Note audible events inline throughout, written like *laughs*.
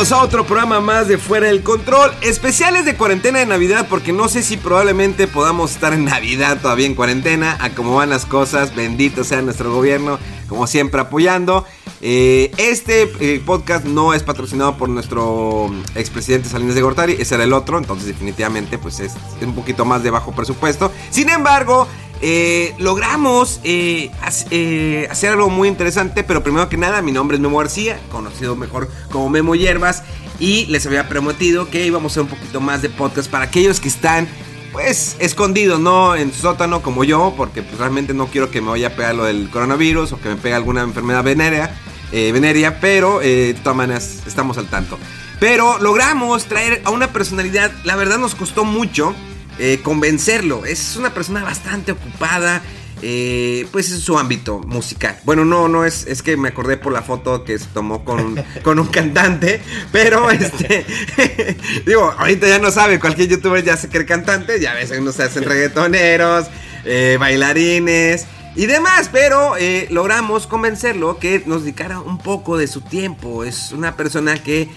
A otro programa más de Fuera del Control, especiales de cuarentena de Navidad, porque no sé si probablemente podamos estar en Navidad todavía en cuarentena, a cómo van las cosas, bendito sea nuestro gobierno, como siempre apoyando. Eh, este eh, podcast no es patrocinado por nuestro expresidente Salinas de Gortari, ese era el otro, entonces definitivamente pues es un poquito más de bajo presupuesto. Sin embargo, eh, logramos hacer algo muy interesante, pero primero que nada, mi nombre es Memo García, conocido mejor como Memo Hierbas, y les había prometido que íbamos a hacer un poquito más de podcast para aquellos que están, pues, escondidos, ¿no? En sótano como yo, porque pues, realmente no quiero que me vaya a pegar lo del coronavirus o que me pegue alguna enfermedad venérea, venérea pero de todas maneras estamos al tanto. Pero logramos traer a una personalidad, la verdad nos costó mucho. Eh, convencerlo. Es una persona bastante ocupada. Eh, pues en su ámbito musical. Bueno, no, no es, es que me acordé por la foto que se tomó con, *laughs* con un cantante, pero este, *laughs* digo, ahorita ya no sabe, cualquier youtuber ya se cree cantante, ya ves, unos se hacen reggaetoneros, eh, bailarines y demás, pero logramos convencerlo que nos dedicara un poco de su tiempo. Es una persona que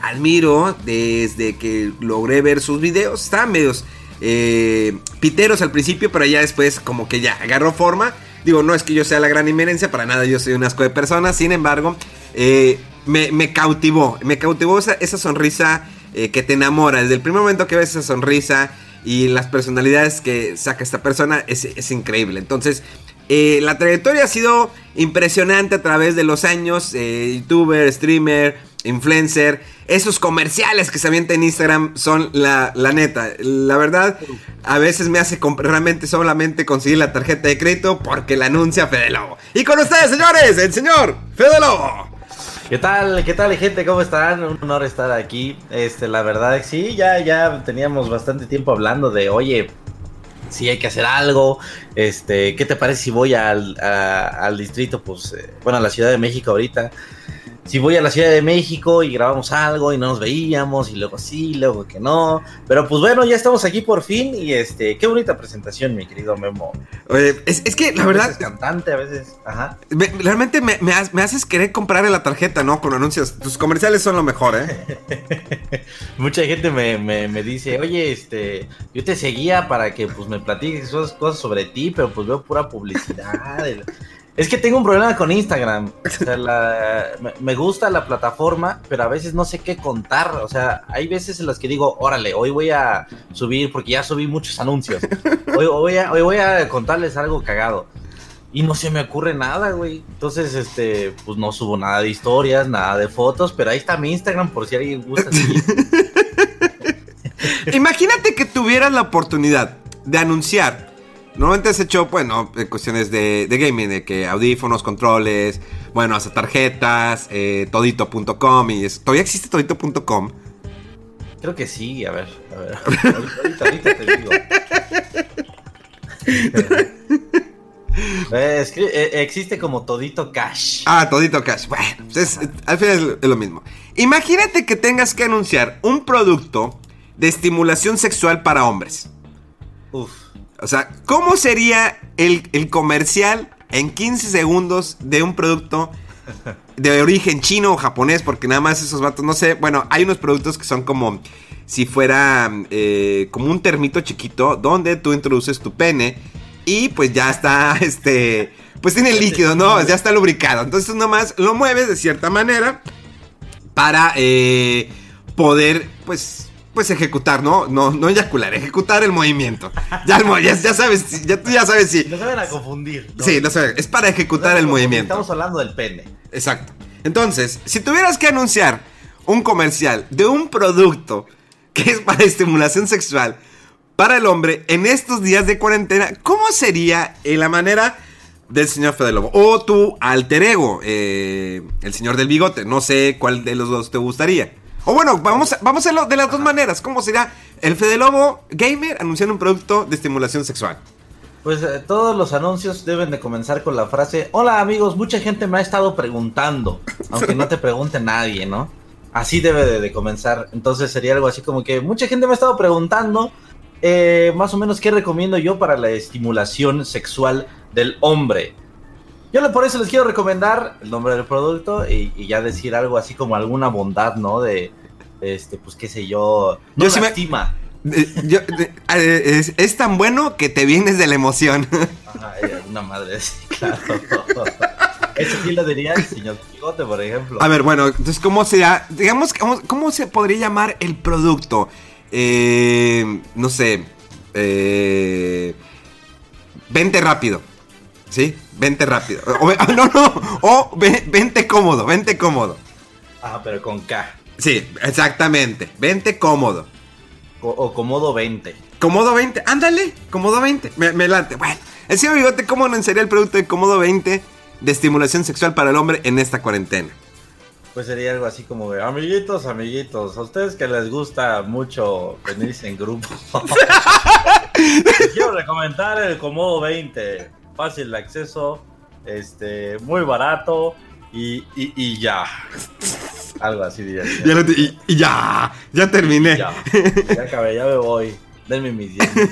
admiro desde que logré ver sus videos, está medios eh, piteros al principio, pero ya después como que ya agarró forma. Digo, no es que yo sea la gran inmerencia, para nada yo soy un asco de persona, sin embargo, eh, me, cautivó, me cautivó esa, sonrisa eh, que te enamora. Desde el primer momento que ves esa sonrisa y las personalidades que saca esta persona es, es increíble. Entonces, la trayectoria ha sido impresionante a través de los años, youtuber, streamer, influencer. Esos comerciales que se avientan en Instagram son la, neta. La verdad, a veces me hace realmente solamente conseguir la tarjeta de crédito porque la anuncia Fede Lobo. Y con ustedes, señores, el señor Fede Lobo. ¿Qué tal? ¿Qué tal, gente? ¿Cómo están? Un honor estar aquí. Este, la verdad, sí, ya, ya teníamos bastante tiempo hablando de, oye, si hay que hacer algo. Este, ¿qué te parece si voy al, al distrito? Pues, eh, bueno, a la Ciudad de México ahorita si voy a la Ciudad de México y grabamos algo y no nos veíamos y luego sí, luego que no. Pero pues bueno, ya estamos aquí por fin y este, qué bonita presentación, mi querido Memo. Oye, es, es que la verdad... Cantante a veces, ajá. realmente me, me, haces querer comprarle la tarjeta, ¿no? Con anuncios. Tus comerciales son lo mejor, ¿eh? *laughs* Mucha gente me, me, dice, oye, este, yo te seguía para que pues me platiques cosas sobre ti, pero pues veo pura publicidad. Es que tengo un problema con Instagram. O sea, me gusta la plataforma, pero a veces no sé qué contar. O sea, hay veces en las que digo, órale, hoy voy a subir, porque ya subí muchos anuncios. Hoy, voy, a, contarles algo cagado. Y no se me ocurre nada, güey. Entonces, este, pues no subo nada de historias, nada de fotos, pero ahí está mi Instagram por si alguien gusta. *laughs* Imagínate que tuvieras la oportunidad de anunciar Normalmente has hecho, bueno, cuestiones de, gaming, de que audífonos, controles, bueno, hasta tarjetas, eh, todito.com y es, ¿Todavía existe todito.com? Creo que sí, a ver, a ver. *laughs* ahorita, te digo. *laughs* Eh, eh, existe como Todito Cash. Ah, Todito Cash. Bueno, pues al final es lo mismo. Imagínate que tengas que anunciar un producto de estimulación sexual para hombres. Uf. O sea, ¿cómo sería el, comercial en 15 segundos de un producto de origen chino o japonés? Porque nada más esos vatos, no sé, bueno, hay unos productos que son como si fuera eh, como un termito chiquito donde tú introduces tu pene y pues ya está, *laughs* este, pues tiene líquido, ¿no? Ya está lubricado. Entonces nomás lo mueves de cierta manera para eh, poder, pues, pues ejecutar, ¿no? No, no eyacular, ejecutar el movimiento. Ya, el ya, ya sabes, ya, ya sabes si. No se van a confundir. ¿no? Sí, no sé, es para ejecutar el movimiento. Estamos hablando del pene. Exacto. Entonces, si tuvieras que anunciar un comercial de un producto que es para estimulación sexual para el hombre en estos días de cuarentena, ¿cómo sería en la manera del señor Fede Lobo? O tu alter ego, eh, el señor del bigote. No sé cuál de los dos te gustaría. O bueno, vamos a, vamos a hacerlo de las dos maneras. ¿Cómo sería el Fede Lobo gamer anunciando un producto de estimulación sexual? Pues eh, todos los anuncios deben de comenzar con la frase, hola amigos, mucha gente me ha estado preguntando, aunque no te pregunte nadie, ¿no? Así debe de, de comenzar. Entonces sería algo así como que mucha gente me ha estado preguntando, eh, más o menos, ¿qué recomiendo yo para la estimulación sexual del hombre? Yo por eso les quiero recomendar el nombre del producto y, y ya decir algo así como alguna bondad, ¿no? De, este, pues qué sé yo, no Yo sí me- lastima. Eh, yo- eh, es, es tan bueno que te vienes de la emoción. Ajá, eh, una madre, *laughs* sí, claro. Eso sí lo diría el señor Bigote, por ejemplo. A ver, bueno, entonces, ¿cómo será? Digamos, ¿cómo, cómo se podría llamar el producto? Eh, no sé. Eh, vente rápido. ¿Sí? Vente rápido. O, ve- *laughs* no, no. O ve- vente cómodo, vente cómodo. Ah, pero con K. Sí, exactamente. Vente cómodo. O, o Comodo 20. Cómodo 20, ándale, Cómodo 20. Me, me late. Bueno, el señor Bigote, ¿cómo anunciaría el producto de Cómodo 20 de estimulación sexual para el hombre en esta cuarentena? Pues sería algo así como de, amiguitos, amiguitos, a ustedes que les gusta mucho venirse en grupo. les *laughs* *laughs* quiero recomendar el Comodo 20. Fácil de acceso, este, muy barato y, y, y ya. Algo así diría. *laughs* Ya te- y, y ya, ya terminé. Ya, ya acabé, ya me voy. Denme mis dientes.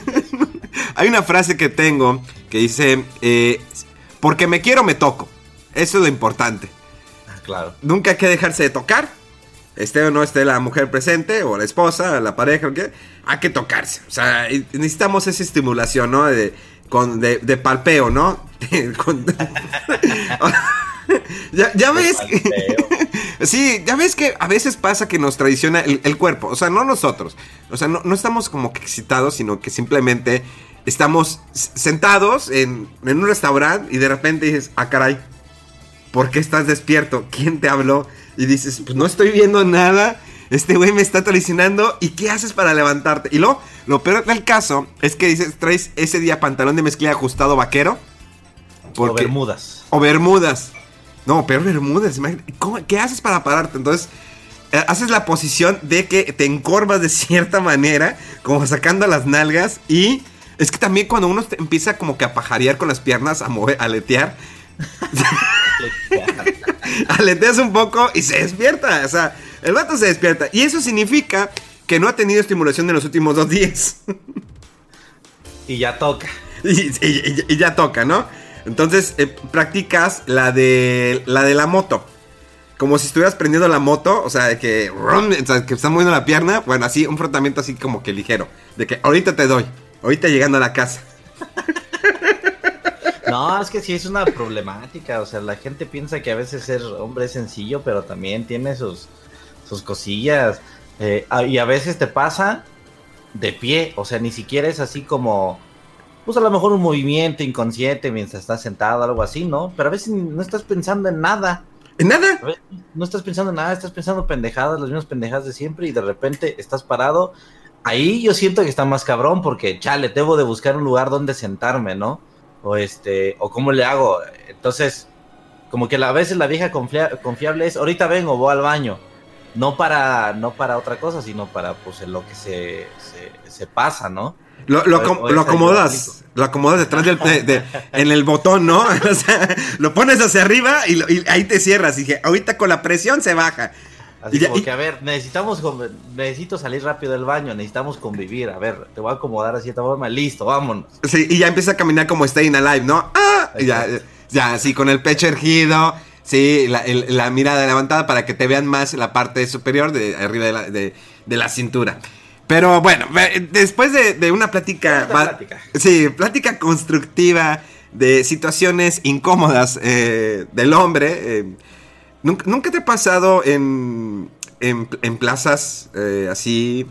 *laughs* Hay una frase que tengo que dice, eh, porque me quiero, me toco. Eso es lo importante. Ah, Claro. Nunca hay que dejarse de tocar. Esté o no esté la mujer presente, o la esposa, la pareja, o qué, hay que tocarse. O sea, necesitamos esa estimulación, ¿no? De, con, de, de palpeo, ¿no? *laughs* Con- *laughs* ya, ya ves que... *laughs* Sí, ya ves que a veces pasa que nos traiciona el, el cuerpo, o sea, no nosotros, o sea, no, no estamos como que excitados, sino que simplemente estamos sentados en, en un restaurante y de repente dices, ah, caray, ¿por qué estás despierto? ¿Quién te habló? Y dices, pues no estoy viendo nada, este güey me está traicionando, ¿y qué haces para levantarte? Y luego, lo peor del caso es que dices, traes ese día pantalón de mezclilla ajustado vaquero. O Bermudas. O bermudas. No, pero bermudas. imagínate, ¿cómo- ¿Qué haces para pararte? Entonces, eh, haces la posición de que te encorvas de *laughs* cierta manera, como sacando las nalgas. Y es que también cuando uno te empieza como que a pajarear con las piernas, a mover, a aletear, *laughs* *laughs* aleteas un poco y se despierta. O sea, el vato se despierta. Y eso significa que no ha tenido estimulación en los últimos dos días. Y ya toca. Y, y- y- y ya toca, ¿no? Entonces eh, practicas la de la de la moto. Como si estuvieras prendiendo la moto, o sea, de que, rum, o sea, que estás moviendo la pierna. Bueno, así, un frotamiento así como que ligero. De que ahorita te doy, ahorita llegando a la casa. *laughs* No, es que sí es una problemática. O sea, la gente piensa que a veces ser hombre es sencillo, pero también tiene sus, sus cosillas. Eh, ah, y a veces te pasa de pie. O sea, ni siquiera es así como. Pues a lo mejor un movimiento inconsciente mientras estás sentado, algo así, ¿no? Pero a veces no estás pensando en nada. ¿En nada? A veces no estás pensando en nada, estás pensando pendejadas, las mismas pendejadas de siempre, y de repente estás parado. Ahí yo siento que está más cabrón, porque chale, debo de buscar un lugar donde sentarme, ¿no? O este, o cómo le hago. Entonces, como que a veces la vieja confia- confiable es, ahorita vengo, voy al baño. No para, no para otra cosa, sino para pues en lo que se, se, se pasa, ¿no? Lo, lo O- acom- o lo acomodas. Lo acomodas detrás del. de- de- en el botón, ¿no? *laughs* O sea, lo pones hacia arriba y, ahí te cierras. Y dije, ahorita con la presión se baja. Así Y ya- como y- que, a ver, necesitamos, necesito salir rápido del baño, necesitamos convivir, a ver, te voy a acomodar de cierta forma, listo, vámonos. Sí, y ya empieza a caminar como Staying Alive, ¿no? ¡Ah! Y Ya, ya, así con el pecho erguido, sí, la, el- la mirada levantada para que te vean más la parte superior de arriba de la, de, de la cintura. Pero bueno, después de, de una plática, plática. sí, plática constructiva de situaciones incómodas eh, del hombre, eh, ¿nunca, nunca te ha pasado en, en, en plazas eh, así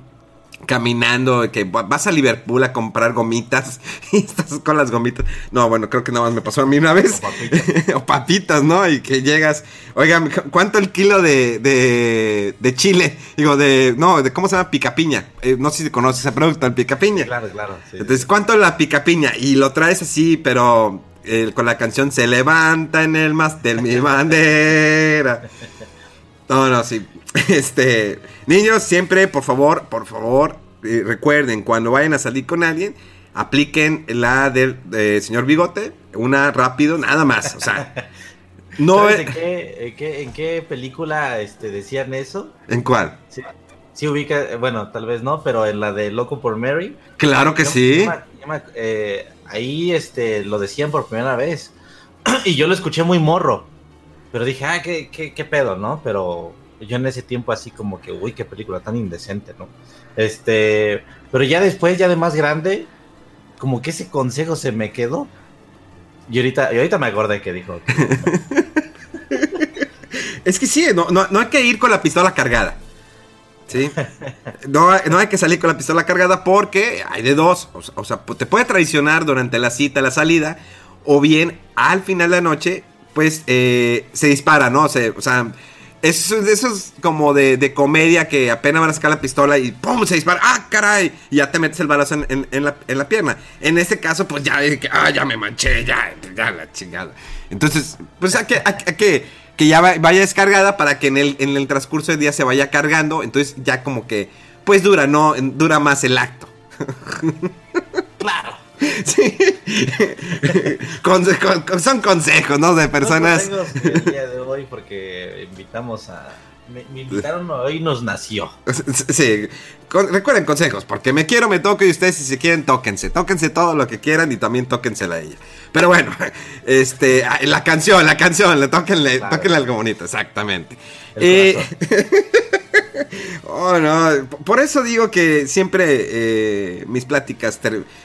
caminando, que vas a Liverpool a comprar gomitas *laughs* y estás con las gomitas. No, bueno, creo que nada más me pasó a mí una vez. O papitas, *laughs* o papitas ¿no? Y que llegas, oiga, ¿cuánto el kilo de, de, de chile? Digo, de, no, de cómo se llama picapiña. Eh, no sé si conoces ese producto, el picapiña. Claro, claro. Entonces, ¿cuánto la picapiña? Y lo traes así, pero eh, con la canción Se levanta en el máster mi *laughs* bandera. No, no, sí. *laughs* Este, niños, siempre, por favor, por favor, eh, recuerden, cuando vayan a salir con alguien, apliquen la del señor Bigote, una rápido, nada más. O sea, *laughs* no en, qué, en, qué, película este, decían eso? ¿En cuál? Sí, ubica, bueno, tal vez no, pero en la de Loco por Mary. Claro que sí. Eh, ahí este, lo decían por primera vez. *clears throat* y yo lo escuché muy morro. Pero dije, ah, qué, qué, qué pedo, ¿no? Pero yo en ese tiempo así como que, uy, qué película tan indecente, ¿no? Este, pero ya después, ya de más grande, como que ese consejo se me quedó. Y ahorita, y ahorita me acordé que dijo. *laughs* es que sí, no, no, hay que ir con la pistola cargada. ¿Sí? *laughs* No, no, hay que salir con la pistola cargada porque hay de dos. O, sea, te puede traicionar durante la cita, la salida. O bien, al final de la noche, pues eh, se dispara, ¿no? o sea, es como de, comedia que apenas van a sacar la pistola y ¡pum! se dispara. ¡Ah, caray! Y ya te metes el balazo en, la, pierna. En este caso, pues ya, ah, ya me manché, ya, ya la chingada. Entonces, pues hay que, que, que ya vaya descargada para que en el, en el transcurso del día se vaya cargando. Entonces ya como que, pues dura, ¿no? Dura más el acto. Claro. *laughs* Sí. son consejos, ¿no? De personas. el día de hoy porque invitamos a. Me, invitaron hoy nos nació. Sí, recuerden consejos, porque me quiero, me toco y ustedes si se quieren, tóquense. Tóquense todo lo que quieran y también tóquensela a ella. Pero bueno, *laughs* este, la canción, la canción, le tóquenle, tóquenle algo bonito, exactamente. Eh, *laughs* oh, no. Por eso digo que siempre eh, mis pláticas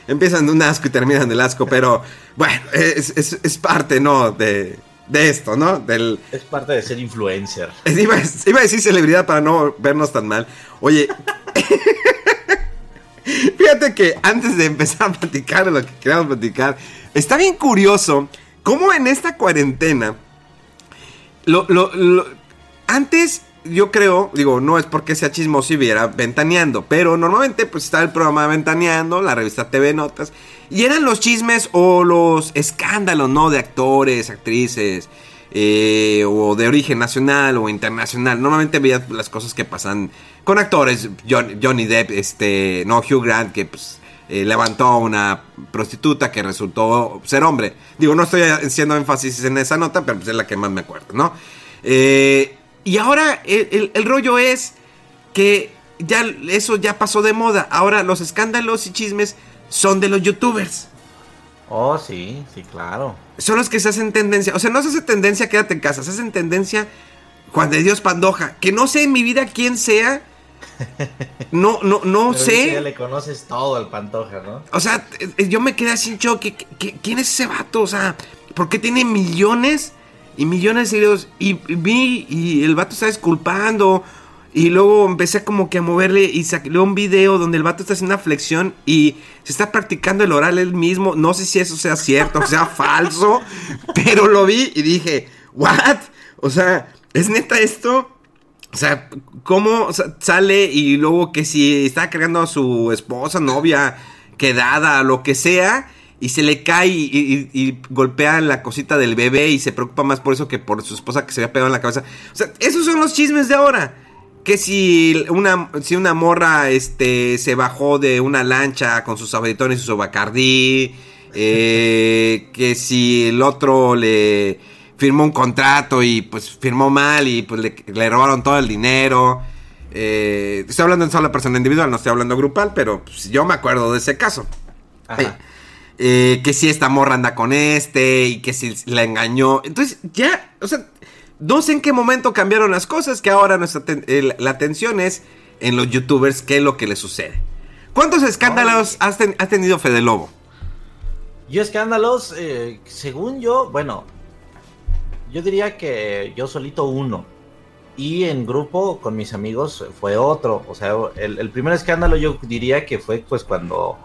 empiezan de un asco y terminan del asco, pero bueno, es, parte, ¿no? De, esto, ¿no? Del, es parte de ser influencer. *laughs* Iba, a decir celebridad para no vernos tan mal. Oye, *laughs* fíjate que antes de empezar a platicar lo que queríamos platicar, está bien curioso cómo en esta cuarentena, lo, antes yo creo, digo, no es porque sea chismoso y viera Ventaneando, pero normalmente pues está el programa Ventaneando, la revista TV Notas, y eran los chismes o los escándalos, ¿no? De actores, actrices, eh, o de origen nacional o internacional. Normalmente veía las cosas que pasan con actores, Johnny Depp, este, no, Hugh Grant, que pues... Eh, levantó a una prostituta que resultó ser hombre. Digo, no estoy haciendo énfasis en esa nota, pero pues es la que más me acuerdo, ¿no? Eh, y ahora el, rollo es que ya eso ya pasó de moda. Ahora los escándalos y chismes son de los youtubers. Oh, sí, sí, claro. Son los que se hacen tendencia. O sea, no se hace tendencia quédate en casa, se hacen tendencia Juan de Dios Pandoja. Que no sé en mi vida quién sea. *laughs* No, no, no sé. Ya le conoces todo al Pantoja, ¿no? O sea, eh, yo me quedé así en shock. ¿Quién es ese vato? O sea, ¿por qué tiene millones y millones de seguidores. Y vi, y el vato está disculpando. Y luego empecé como que a moverle y saqué un video donde el vato está haciendo una flexión y se está practicando el oral él mismo. No sé si eso sea cierto o sea *laughs* falso, pero lo vi y dije, ¿what? O sea, ¿es neta esto? O sea, ¿cómo sale y luego que si está cargando a su esposa, novia, quedada, lo que sea, y se le cae y, golpea la cosita del bebé y se preocupa más por eso que por su esposa que se había pegado en la cabeza. O sea, esos son los chismes de ahora. Que si una, si una morra este, se bajó de una lancha con sus auditores y su bacardí. Eh, *laughs* que si el otro le firmó un contrato y pues firmó mal y pues le, robaron todo el dinero. Eh, estoy hablando en sola persona individual, no estoy hablando grupal, pero pues, yo me acuerdo de ese caso. Ajá. Eh, que si esta morra anda con este y que si la engañó. Entonces, ya, o sea, no sé en qué momento cambiaron las cosas, que ahora nuestra la atención es en los youtubers, qué es lo que les sucede. ¿Cuántos escándalos has, tenido Fede Lobo? Yo escándalos, eh, según yo, bueno, yo diría que yo solito uno. y en grupo con mis amigos fue otro. O sea, el, primer escándalo yo diría que fue pues cuando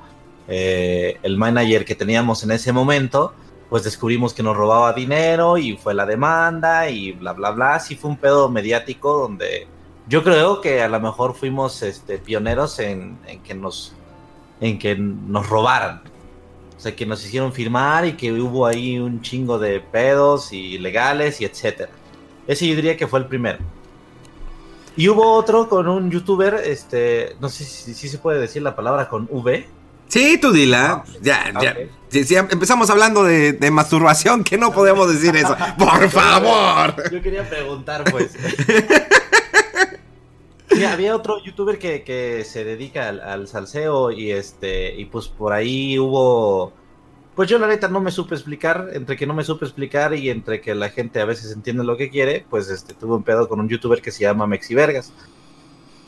eh, el manager que teníamos en ese momento, pues descubrimos que nos robaba dinero y fue la demanda y bla, bla, bla. Sí fue un pedo mediático donde yo creo que a lo mejor fuimos este, pioneros en, que nos, en que nos robaran. O sea, que nos hicieron firmar y que hubo ahí un chingo de pedos y legales y etcétera. Ese yo diría que fue el primero. Y hubo otro con un youtuber, este, no sé si, se puede decir la palabra con V. Sí, tú dila. ya, ya. empezamos hablando de, masturbación, que no podemos decir eso. Por *laughs* favor. Yo quería preguntar, *laughs* pues. había otro youtuber que, se dedica al, al, salseo y este, y pues por ahí hubo pues yo la neta no me supe explicar, entre que no me supe explicar y entre que la gente a veces entiende lo que quiere, pues este tuve un pedo con un youtuber que se llama Mexi Vergas.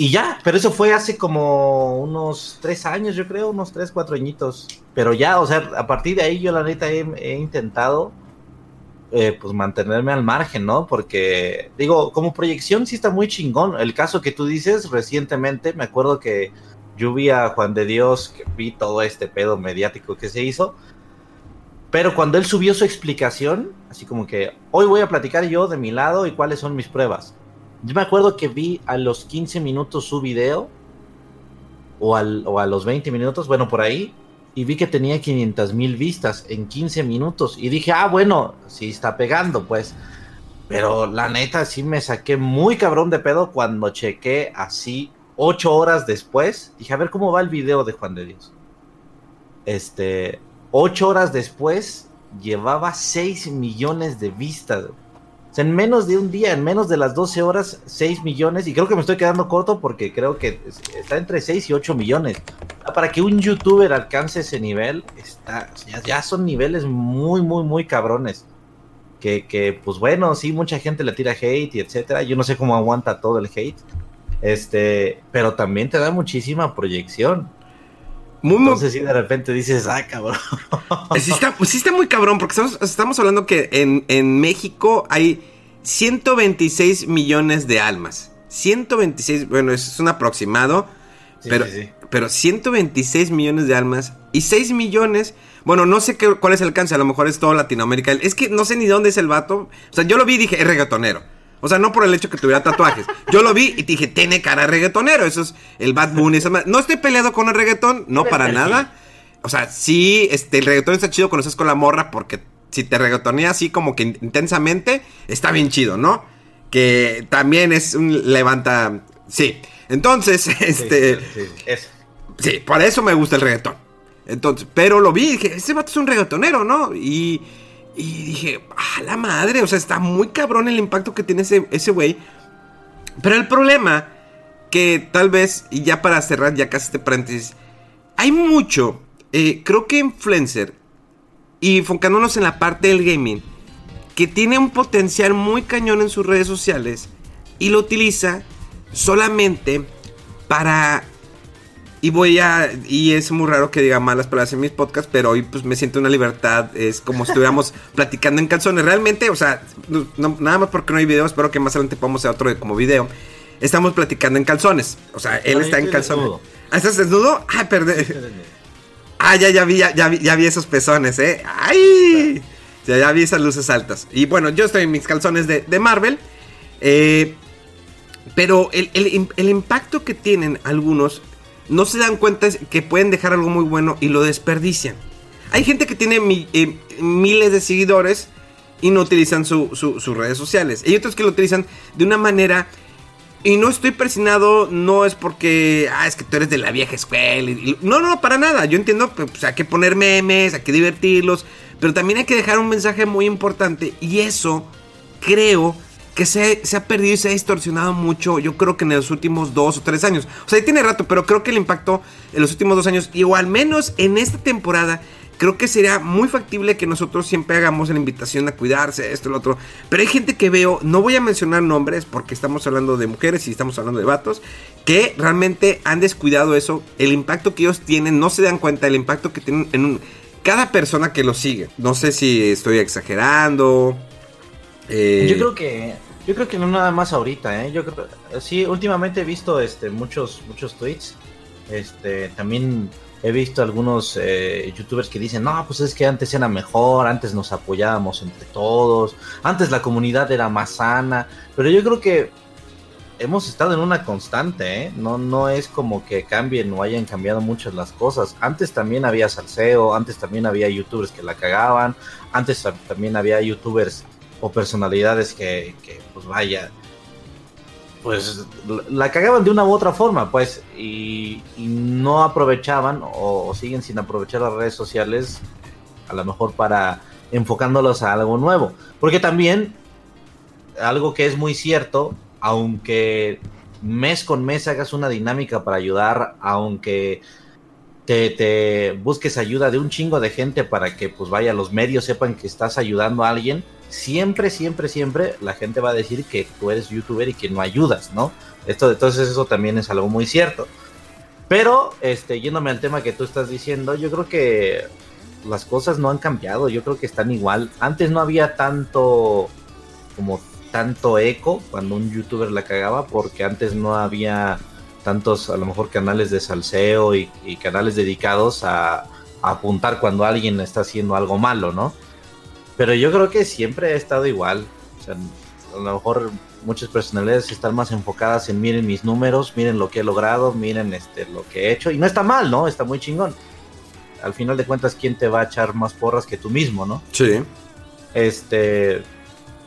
Y ya, pero eso fue hace como unos tres años, yo creo, unos tres, cuatro añitos. Pero ya, o sea, a partir de ahí yo la neta he, intentado eh, pues mantenerme al margen, ¿no? Porque, digo, como proyección sí está muy chingón. El caso que tú dices recientemente, me acuerdo que yo vi a Juan de Dios, que vi todo este pedo mediático que se hizo, pero cuando él subió su explicación, así como que hoy voy a platicar yo de mi lado y cuáles son mis pruebas. Yo me acuerdo que vi a los 15 minutos su video, o, o a los 20 minutos, bueno, por ahí, y vi que tenía 500 mil vistas en 15 minutos. Y dije, ah, bueno, sí está pegando, pues. Pero la neta, sí me saqué muy cabrón de pedo cuando chequé así 8 horas después. Dije, a ver cómo va el video de Juan de Dios. Este, Ocho horas después llevaba 6 millones de vistas. En menos de un día, en menos de las 12 horas, 6 millones. Y creo que me estoy quedando corto porque creo que está entre 6 y 8 millones. Para que un youtuber alcance ese nivel, está, ya, son niveles muy, muy, muy cabrones. Que, que, pues bueno, sí, mucha gente le tira hate y etcétera. Yo no sé cómo aguanta todo el hate. Este, pero también te da muchísima proyección. Muy, Entonces, si de repente dices, ah, cabrón. Sí está, sí está muy cabrón, porque estamos, hablando que en, México hay 126 millones de almas. 126, bueno, es un aproximado, pero, pero 126 millones de almas y 6 millones. Bueno, no sé qué, cuál es el alcance, a lo mejor es todo Latinoamérica. Es que no sé ni dónde es el vato. O sea, yo lo vi y dije, es reggaetonero. O sea, no por el hecho que tuviera tatuajes. Yo lo vi y dije, tiene cara reggaetonero. Eso es el Bad Bunny. No estoy peleado con el reggaetón, no para nada. O sea, sí, este, el reggaetón está chido cuando estás con la morra porque si te reggaetonea así como que intensamente, está bien chido, ¿no? Que también es un levanta... Sí. Entonces, *laughs* este... Sí, sí, por eso me gusta el reggaetón. Entonces, pero lo vi y dije, ese vato es un reggaetonero, ¿no? Y y dije, ah, la madre, o sea, está muy cabrón el impacto que tiene ese güey. Pero el problema, que tal vez, y ya para cerrar ya casi este paréntesis, hay mucho, eh, creo que influencer, y enfocándonos en la parte del gaming, que tiene un potencial muy cañón en sus redes sociales y lo utiliza solamente para y voy a. Y es muy raro que diga malas palabras en mis podcasts, pero hoy pues me siento una libertad. Es como si estuviéramos *laughs* platicando en calzones. Realmente, o sea, nada más porque no hay video. Espero que más adelante podamos hacer otro como video. Estamos platicando en calzones. O sea, él está en calzones. ¿Ah, estás desnudo? Ah, perdón. *laughs* Ah, ya, ya vi, ya, ya, vi, ya vi esos pezones, ¿eh? ¡Ay! Ya, ya vi esas luces altas. Y bueno, yo estoy en mis calzones de, de Marvel. Eh, pero el, el, el, impacto que tienen algunos no se dan cuenta que pueden dejar algo muy bueno y lo desperdician. Hay gente que tiene eh, miles de seguidores y no utilizan sus redes sociales. Hay otros que lo utilizan de una manera... Y no estoy presionado, no es porque, ah, es que tú eres de la vieja escuela. no, no, para nada. Yo entiendo que pues, hay que poner memes, hay que divertirlos. Pero también hay que dejar un mensaje muy importante. Y eso creo que se, ha perdido y se ha distorsionado mucho, yo creo que en los últimos dos o tres años. O sea, tiene rato, pero creo que el impacto en los últimos dos años, y o al menos en esta temporada, creo que sería muy factible que nosotros siempre hagamos la invitación a cuidarse, esto, lo otro. Pero hay gente que veo, no voy a mencionar nombres porque estamos hablando de mujeres y estamos hablando de vatos, que realmente han descuidado eso, el impacto que ellos tienen, no se dan cuenta del impacto que tienen en cada persona que los sigue. No sé si estoy exagerando. Eh, Yo creo que Yo creo que no nada más ahorita, ¿eh? Yo creo, sí, últimamente he visto este, muchos, muchos tweets. Este, también he visto algunos eh, youtubers que dicen, no, pues es que antes era mejor, antes nos apoyábamos entre todos, antes la comunidad era más sana, pero yo creo que hemos estado en una constante. No, no es como que cambien o hayan cambiado muchas las cosas. Antes también había salseo, antes también había youtubers que la cagaban, antes también había youtubers o personalidades que, pues vaya, pues la cagaban de una u otra forma, pues, y, no aprovechaban o, siguen sin aprovechar las redes sociales, a lo mejor para enfocándolos a algo nuevo. Porque también, algo que es muy cierto, aunque mes con mes hagas una dinámica para ayudar, aunque te, te, busques ayuda de un chingo de gente para que pues vaya los medios sepan que estás ayudando a alguien, siempre, siempre, siempre la gente va a decir que tú eres youtuber y que no ayudas, ¿no? Esto, entonces eso también es algo muy cierto. Pero, este, yéndome al tema que tú estás diciendo, yo creo que las cosas no han cambiado, yo creo que están igual. Antes no había tanto, como tanto eco cuando un youtuber la cagaba, porque antes no había tantos, a lo mejor, canales de salseo y, canales dedicados a, a apuntar cuando alguien está haciendo algo malo, ¿no? Pero yo creo que siempre ha estado igual. O sea, a lo mejor muchas personalidades están más enfocadas en miren mis números, miren lo que he logrado, miren este lo que he hecho. Y no está mal, ¿no? Está muy chingón. Al final de cuentas, ¿quién te va a echar más porras que tú mismo, no? Sí. Este.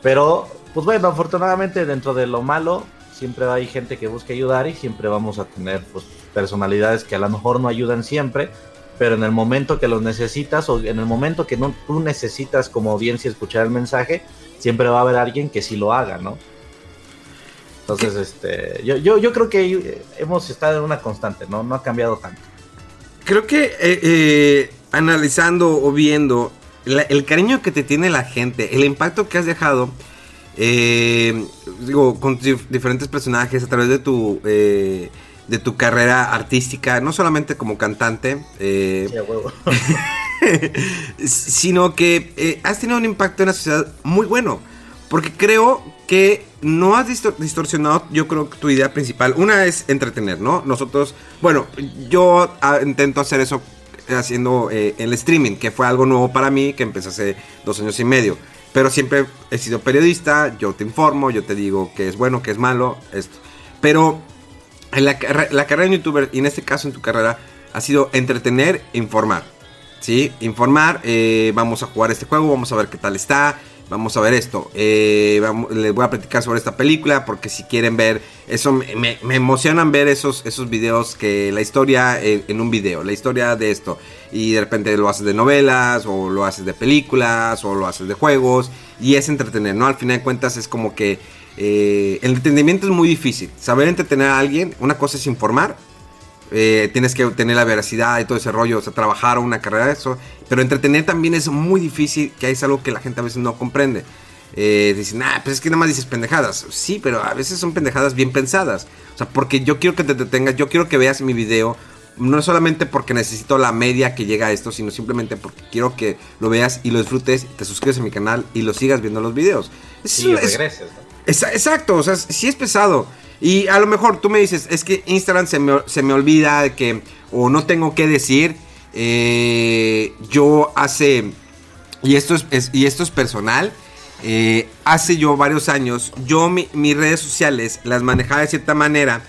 Pero, pues bueno, afortunadamente dentro de lo malo, siempre hay gente que busca ayudar y siempre vamos a tener pues, personalidades que a lo mejor no ayudan siempre, pero en el momento que los necesitas o en el momento que no, tú necesitas como audiencia escuchar el mensaje, siempre va a haber alguien que sí lo haga, ¿no? Entonces, este, yo, yo, yo creo que hemos estado en una constante, ¿no? No ha cambiado tanto. Creo que eh, eh, analizando o viendo el cariño que te tiene la gente, el impacto que has dejado, eh, digo, con diferentes personajes a través de tu de tu carrera artística, no solamente como cantante, eh, *laughs* sino que eh, has tenido un impacto en la sociedad muy bueno. Porque creo que no has distorsionado, yo creo que tu idea principal. Una es entretener, ¿no? Nosotros, bueno, yo ah, intento hacer eso haciendo eh, el streaming, que fue algo nuevo para mí, que empecé hace dos años y medio. Pero siempre he sido periodista, yo te informo, yo te digo que es bueno, que es malo, esto. Pero la, carrera de youtuber, y en este caso en tu carrera, ha sido entretener e informar. ¿Sí? Informar, eh, vamos a jugar este juego, vamos a ver qué tal está, vamos a ver esto. Eh, les voy a platicar sobre esta película porque si quieren ver, eso me, emocionan ver esos, esos videos que la historia en, un video, la historia de esto. Y de repente lo haces de novelas, o lo haces de películas, o lo haces de juegos, y es entretener, ¿no? Al final de cuentas es como que eh, el entendimiento es muy difícil. Saber entretener a alguien, una cosa es informar. Eh, tienes que tener la veracidad y todo ese rollo, o sea, trabajar una carrera de eso. Pero entretener también es muy difícil, que es algo que la gente a veces no comprende. Eh, dicen, ah, pues es que nada más dices pendejadas. Sí, pero a veces son pendejadas bien pensadas. O sea, porque yo quiero que te detengas, yo quiero que veas mi video. No solamente porque necesito la media que llega a esto, sino simplemente porque quiero que lo veas y lo disfrutes, te suscribes a mi canal y lo sigas viendo los videos. y regreses, ¿no? Exacto, o sea, sí es pesado. Y a lo mejor tú me dices, es que Instagram se me, se me olvida que, o no tengo que decir, eh, yo hace, y esto es, y esto es personal, eh, hace yo varios años, yo mis redes sociales las manejaba de cierta manera,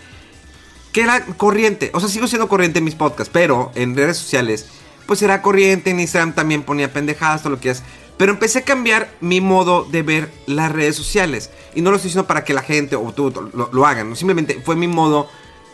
que era corriente, o sea, sigo siendo corriente en mis podcasts, pero en redes sociales, pues era corriente, en Instagram también ponía pendejadas, todo lo que es. Pero empecé a cambiar mi modo de ver las redes sociales. Y no lo estoy diciendo para que la gente o tú lo, hagan. Simplemente fue mi modo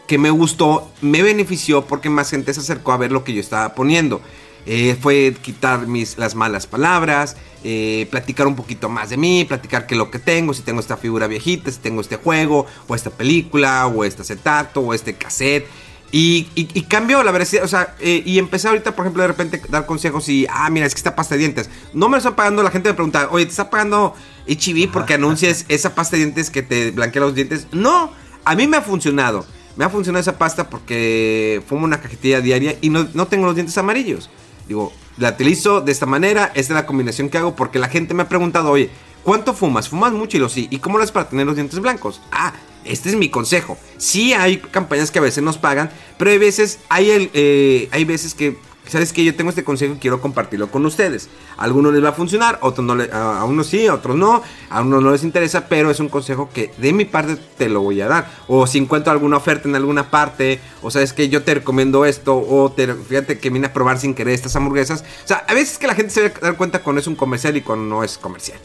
que me gustó, me benefició porque más gente se acercó a ver lo que yo estaba poniendo. Eh, fue quitar mis, las malas palabras, eh, platicar un poquito más de mí, platicar qué es lo que tengo, si tengo esta figura viejita, si tengo este juego, o esta película, o este acetato, o este cassette. Y, cambió la veracidad, o sea, eh, y empecé ahorita, por ejemplo, de repente dar consejos y, ah, mira, es que esta pasta de dientes. No me lo está pagando, la gente me pregunta, oye, ¿te está pagando HB porque anuncias esa pasta de dientes que te blanquea los dientes? No, a mí me ha funcionado. Me ha funcionado esa pasta porque fumo una cajetilla diaria y no, no tengo los dientes amarillos. Digo, la utilizo de esta manera, esta es la combinación que hago porque la gente me ha preguntado, oye, ¿Cuánto fumas? ¿Fumas mucho? Y lo sí. ¿Y cómo lo haces para tener los dientes blancos? Ah, este es mi consejo. Sí hay campañas que a veces nos pagan, pero hay veces, hay, el, eh, hay veces que, ¿sabes que Yo tengo este consejo y quiero compartirlo con ustedes. A algunos les va a funcionar, a otros no a unos sí, a otros no, a unos no les interesa, pero es un consejo que de mi parte te lo voy a dar. O si encuentro alguna oferta en alguna parte, o sabes que yo te recomiendo esto, o te, fíjate que vine a probar sin querer estas hamburguesas. O sea, a veces que la gente se da cuenta cuando es un comercial y cuando no es comercial.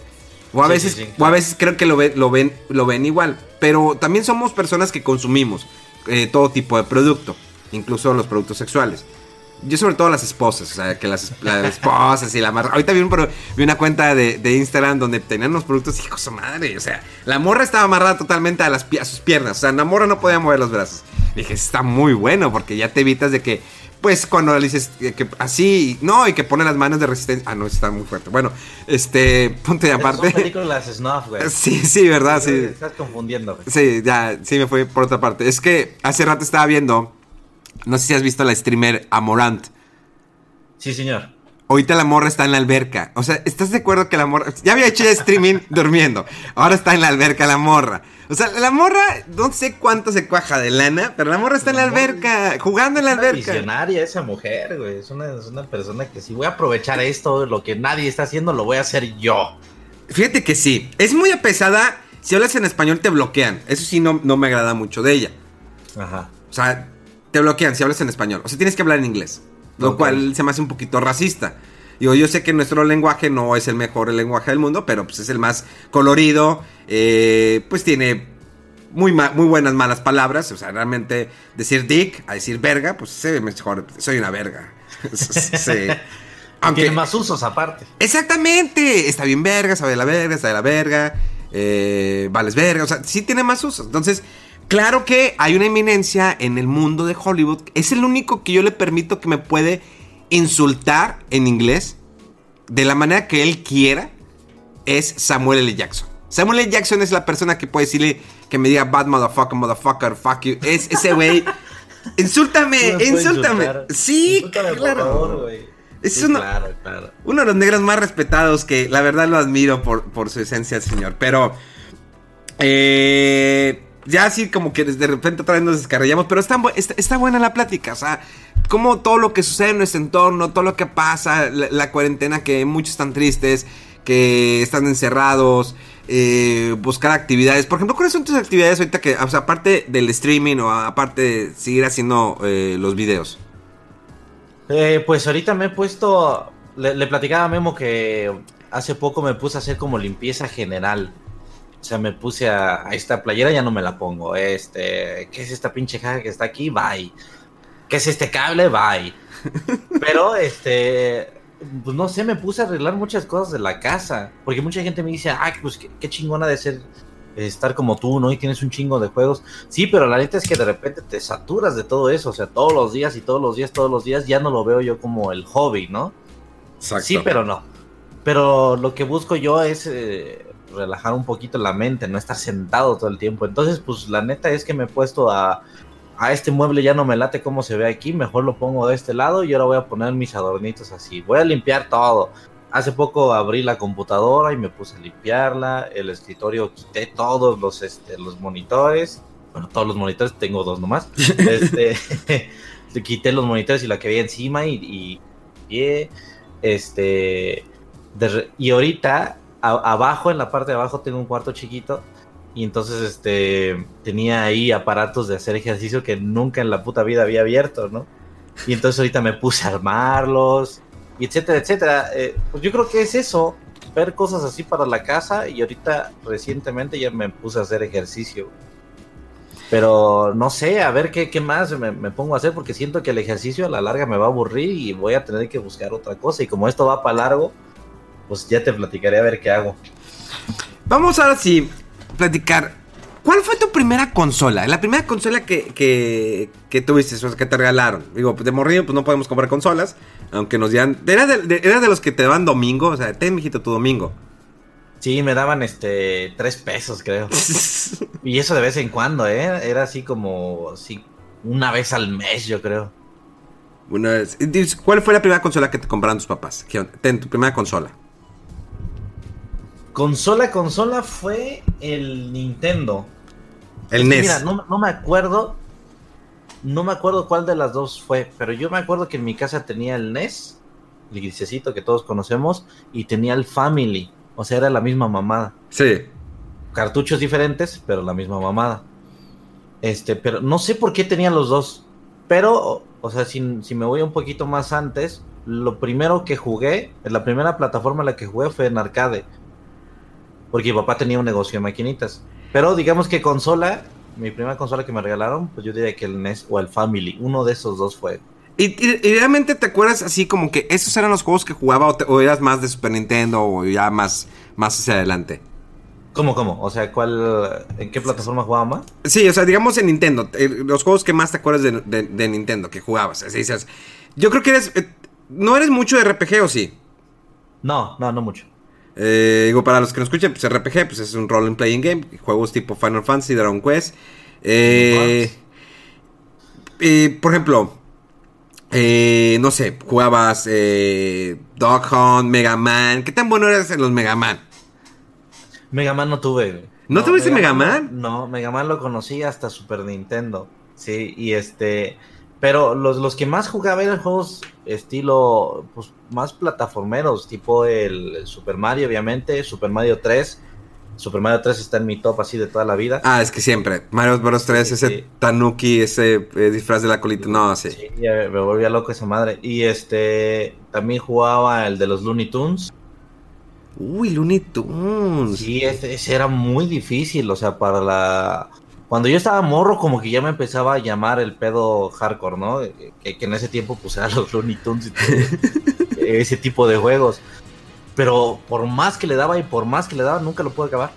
O a, veces, o a veces creo que lo, lo, ven, lo ven igual. Pero también somos personas que consumimos eh, todo tipo de producto, incluso los productos sexuales. Yo sobre todo las esposas, o sea, que las, esposas y la marra. Ahorita vi, vi una cuenta de, Instagram donde tenían unos productos, hijos de madre. O sea, la morra estaba amarrada totalmente a, las, a sus piernas. O sea, la morra no podía mover los brazos. Dije, está muy bueno porque ya te evitas de que pues cuando le dices que, así, no, y que pone las manos de resistencia. Ah, no, está muy fuerte. Bueno, este, *laughs* punto y aparte. Son películas Snuff, güey. *laughs* Sí, sí, verdad, sí. Estás confundiendo, güey. Sí, ya, sí me fui por otra parte. Es que hace rato estaba viendo, no sé si has visto la streamer Amorant. Sí, señor. Ahorita la morra está en la alberca. O sea, ¿estás de acuerdo que la morra... Ya había hecho ya streaming *laughs* durmiendo. Ahora está en la alberca la morra. O sea, la morra, no sé cuánto se cuaja de lana, pero la morra está en la alberca, jugando en la alberca. Es visionaria esa mujer, güey. Es una, es una persona que si voy a aprovechar esto, lo que nadie está haciendo, lo voy a hacer yo. Fíjate que sí. Es muy apesada. Si hablas en español, te bloquean. Eso sí, no, no me agrada mucho de ella. Ajá. O sea, te bloquean si hablas en español. O sea, tienes que hablar en inglés. Lo cual se me hace un poquito racista. Digo, yo sé que nuestro lenguaje no es el mejor lenguaje del mundo, pero pues es el más colorido. Eh, pues tiene muy, muy buenas malas palabras. O sea, realmente decir dick a decir verga, pues se mejor. Soy una verga. *laughs* sí. *laughs* Aunque, tiene más usos aparte. Exactamente. Está bien verga, sabe de la verga, está de la verga. Eh, vales verga. O sea, sí tiene más usos. Entonces, claro que hay una eminencia en el mundo de Hollywood. Es el único que yo le permito que me puede insultar en inglés de la manera que él quiera es Samuel L. Jackson. Samuel L. Jackson es la persona que puede decirle que me diga bad motherfucker, motherfucker, fuck you. Es ese güey. insúltame, *laughs* insúltame. Sí, claro. es uno, uno, de los negros más respetados que la verdad lo admiro por, por su esencia, señor. Pero eh, ya así como que de repente otra vez nos descarrillamos, pero está, está, buena la plática, o sea, como todo lo que sucede en nuestro entorno, todo lo que pasa, la, cuarentena que muchos están tristes, que están encerrados, eh, buscar actividades. Por ejemplo, ¿cuáles son tus actividades ahorita que, o sea, aparte del streaming o aparte de seguir haciendo eh, los videos? Eh, pues ahorita me he puesto, le, le platicaba a Memo que hace poco me puse a hacer como limpieza general. O sea, me puse a, esta playera, ya no me la pongo. Este, ¿qué es esta pinche caja que está aquí? Bye. ¿Qué es este cable? Bye. *laughs* Pero, este, pues no sé, me puse a arreglar muchas cosas de la casa. Porque mucha gente me dice, ay, pues qué, chingona de ser estar como tú, ¿no? Y tienes un chingo de juegos. Sí, pero la neta es que de repente te saturas de todo eso. O sea, todos los días y todos los días, todos los días, ya no lo veo yo como el hobby, ¿no? Exacto. Sí, pero no. Pero lo que busco yo es eh, relajar un poquito la mente, no estar sentado todo el tiempo. Entonces, pues la neta es que me he puesto a, a este mueble ya no me late como se ve aquí, mejor lo pongo de este lado y ahora voy a poner mis adornitos así. Voy a limpiar todo. Hace poco abrí la computadora y me puse a limpiarla, el escritorio quité todos los, este, los monitores, bueno, todos los monitores, tengo dos nomás. *laughs* Este, *laughs* quité los monitores y la que había encima y, y este, y ahorita abajo, en la parte de abajo, tengo un cuarto chiquito. Y entonces, este, tenía ahí aparatos de hacer ejercicio que nunca en la puta vida había abierto, ¿no? Y entonces ahorita me puse a armarlos, y etcétera, etcétera. Eh, pues yo creo que es eso, ver cosas así para la casa. Y ahorita, recientemente, ya me puse a hacer ejercicio. Pero no sé, a ver qué, qué más me, me, pongo a hacer, porque siento que el ejercicio a la larga me va a aburrir y voy a tener que buscar otra cosa. Y como esto va para largo, pues ya te platicaré a ver qué hago. Vamos ahora sí platicar. ¿Cuál fue tu primera consola? La primera consola que, que, que tuviste, o sea, que te regalaron. Digo, de morrillo, pues no podemos comprar consolas. Aunque nos dieran. Era de, era de los que te daban domingo. O sea, ten, mijito, tu domingo. Sí, me daban este. Tres pesos, creo. *laughs* y eso de vez en cuando, ¿eh? Era así como. Sí, una vez al mes, yo creo. Una vez. ¿Cuál fue la primera consola que te compraron tus papás? Ten, tu primera consola Consola, consola fue el Nintendo. El Es NES. Mira, no, no me acuerdo. No me acuerdo cuál de las dos fue, pero yo me acuerdo que en mi casa tenía el NES, el grisecito que todos conocemos, y tenía el Family. O sea, era la misma mamada. Sí. Cartuchos diferentes, pero la misma mamada. Este, pero no sé por qué tenía los dos. Pero, o, o sea, si, si me voy un poquito más antes, lo primero que jugué, la primera plataforma en la que jugué fue en arcade. Porque mi papá tenía un negocio de maquinitas. Pero digamos que consola, mi primera consola que me regalaron, pues yo diría que el NES o el Family, uno de esos dos fue. ¿Y, y- y realmente te acuerdas así como que esos eran los juegos que jugaba o, te- o eras más de Super Nintendo o ya más, más hacia adelante? ¿Cómo, cómo? O sea, ¿cuál, en qué plataforma jugaba más? Sí, o sea, digamos en Nintendo, eh, los juegos que más te acuerdas de, de- de Nintendo que jugabas. Así dices, yo creo que eres, eh, no eres mucho de RPG o sí. No, no, no mucho. Eh, digo, para los que no escuchen, pues RPG pues es un role playing game. Juegos tipo Final Fantasy, Dragon Quest. Eh, eh, por ejemplo, eh, no sé, jugabas eh, Dog Hunt, Mega Man. ¿Qué tan bueno eres en los Mega Man? Mega Man no tuve. güey. ¿No tuviste Mega Man? No, Mega Man lo conocí hasta Super Nintendo. Sí, y este. Pero los, los que más jugaba eran juegos estilo, pues más plataformeros, tipo el, el Super Mario, obviamente, Super Mario 3. Super Mario 3 está en mi top así de toda la vida. Ah, es que siempre. Mario Bros 3, Sí, ese sí. Tanuki, ese eh, disfraz de la colita. No, sí. Sí, me volvía loco esa madre. Y este, también jugaba el de los Looney Tunes. Uy, Looney Tunes. Sí, ese, ese era muy difícil, o sea, para la... Cuando yo estaba morro, como que ya me empezaba a llamar el pedo hardcore, ¿no? Que, que en ese tiempo pues eran los Looney Tunes y todo, *laughs* ese tipo de juegos. Pero por más que le daba y por más que le daba, nunca lo pude acabar.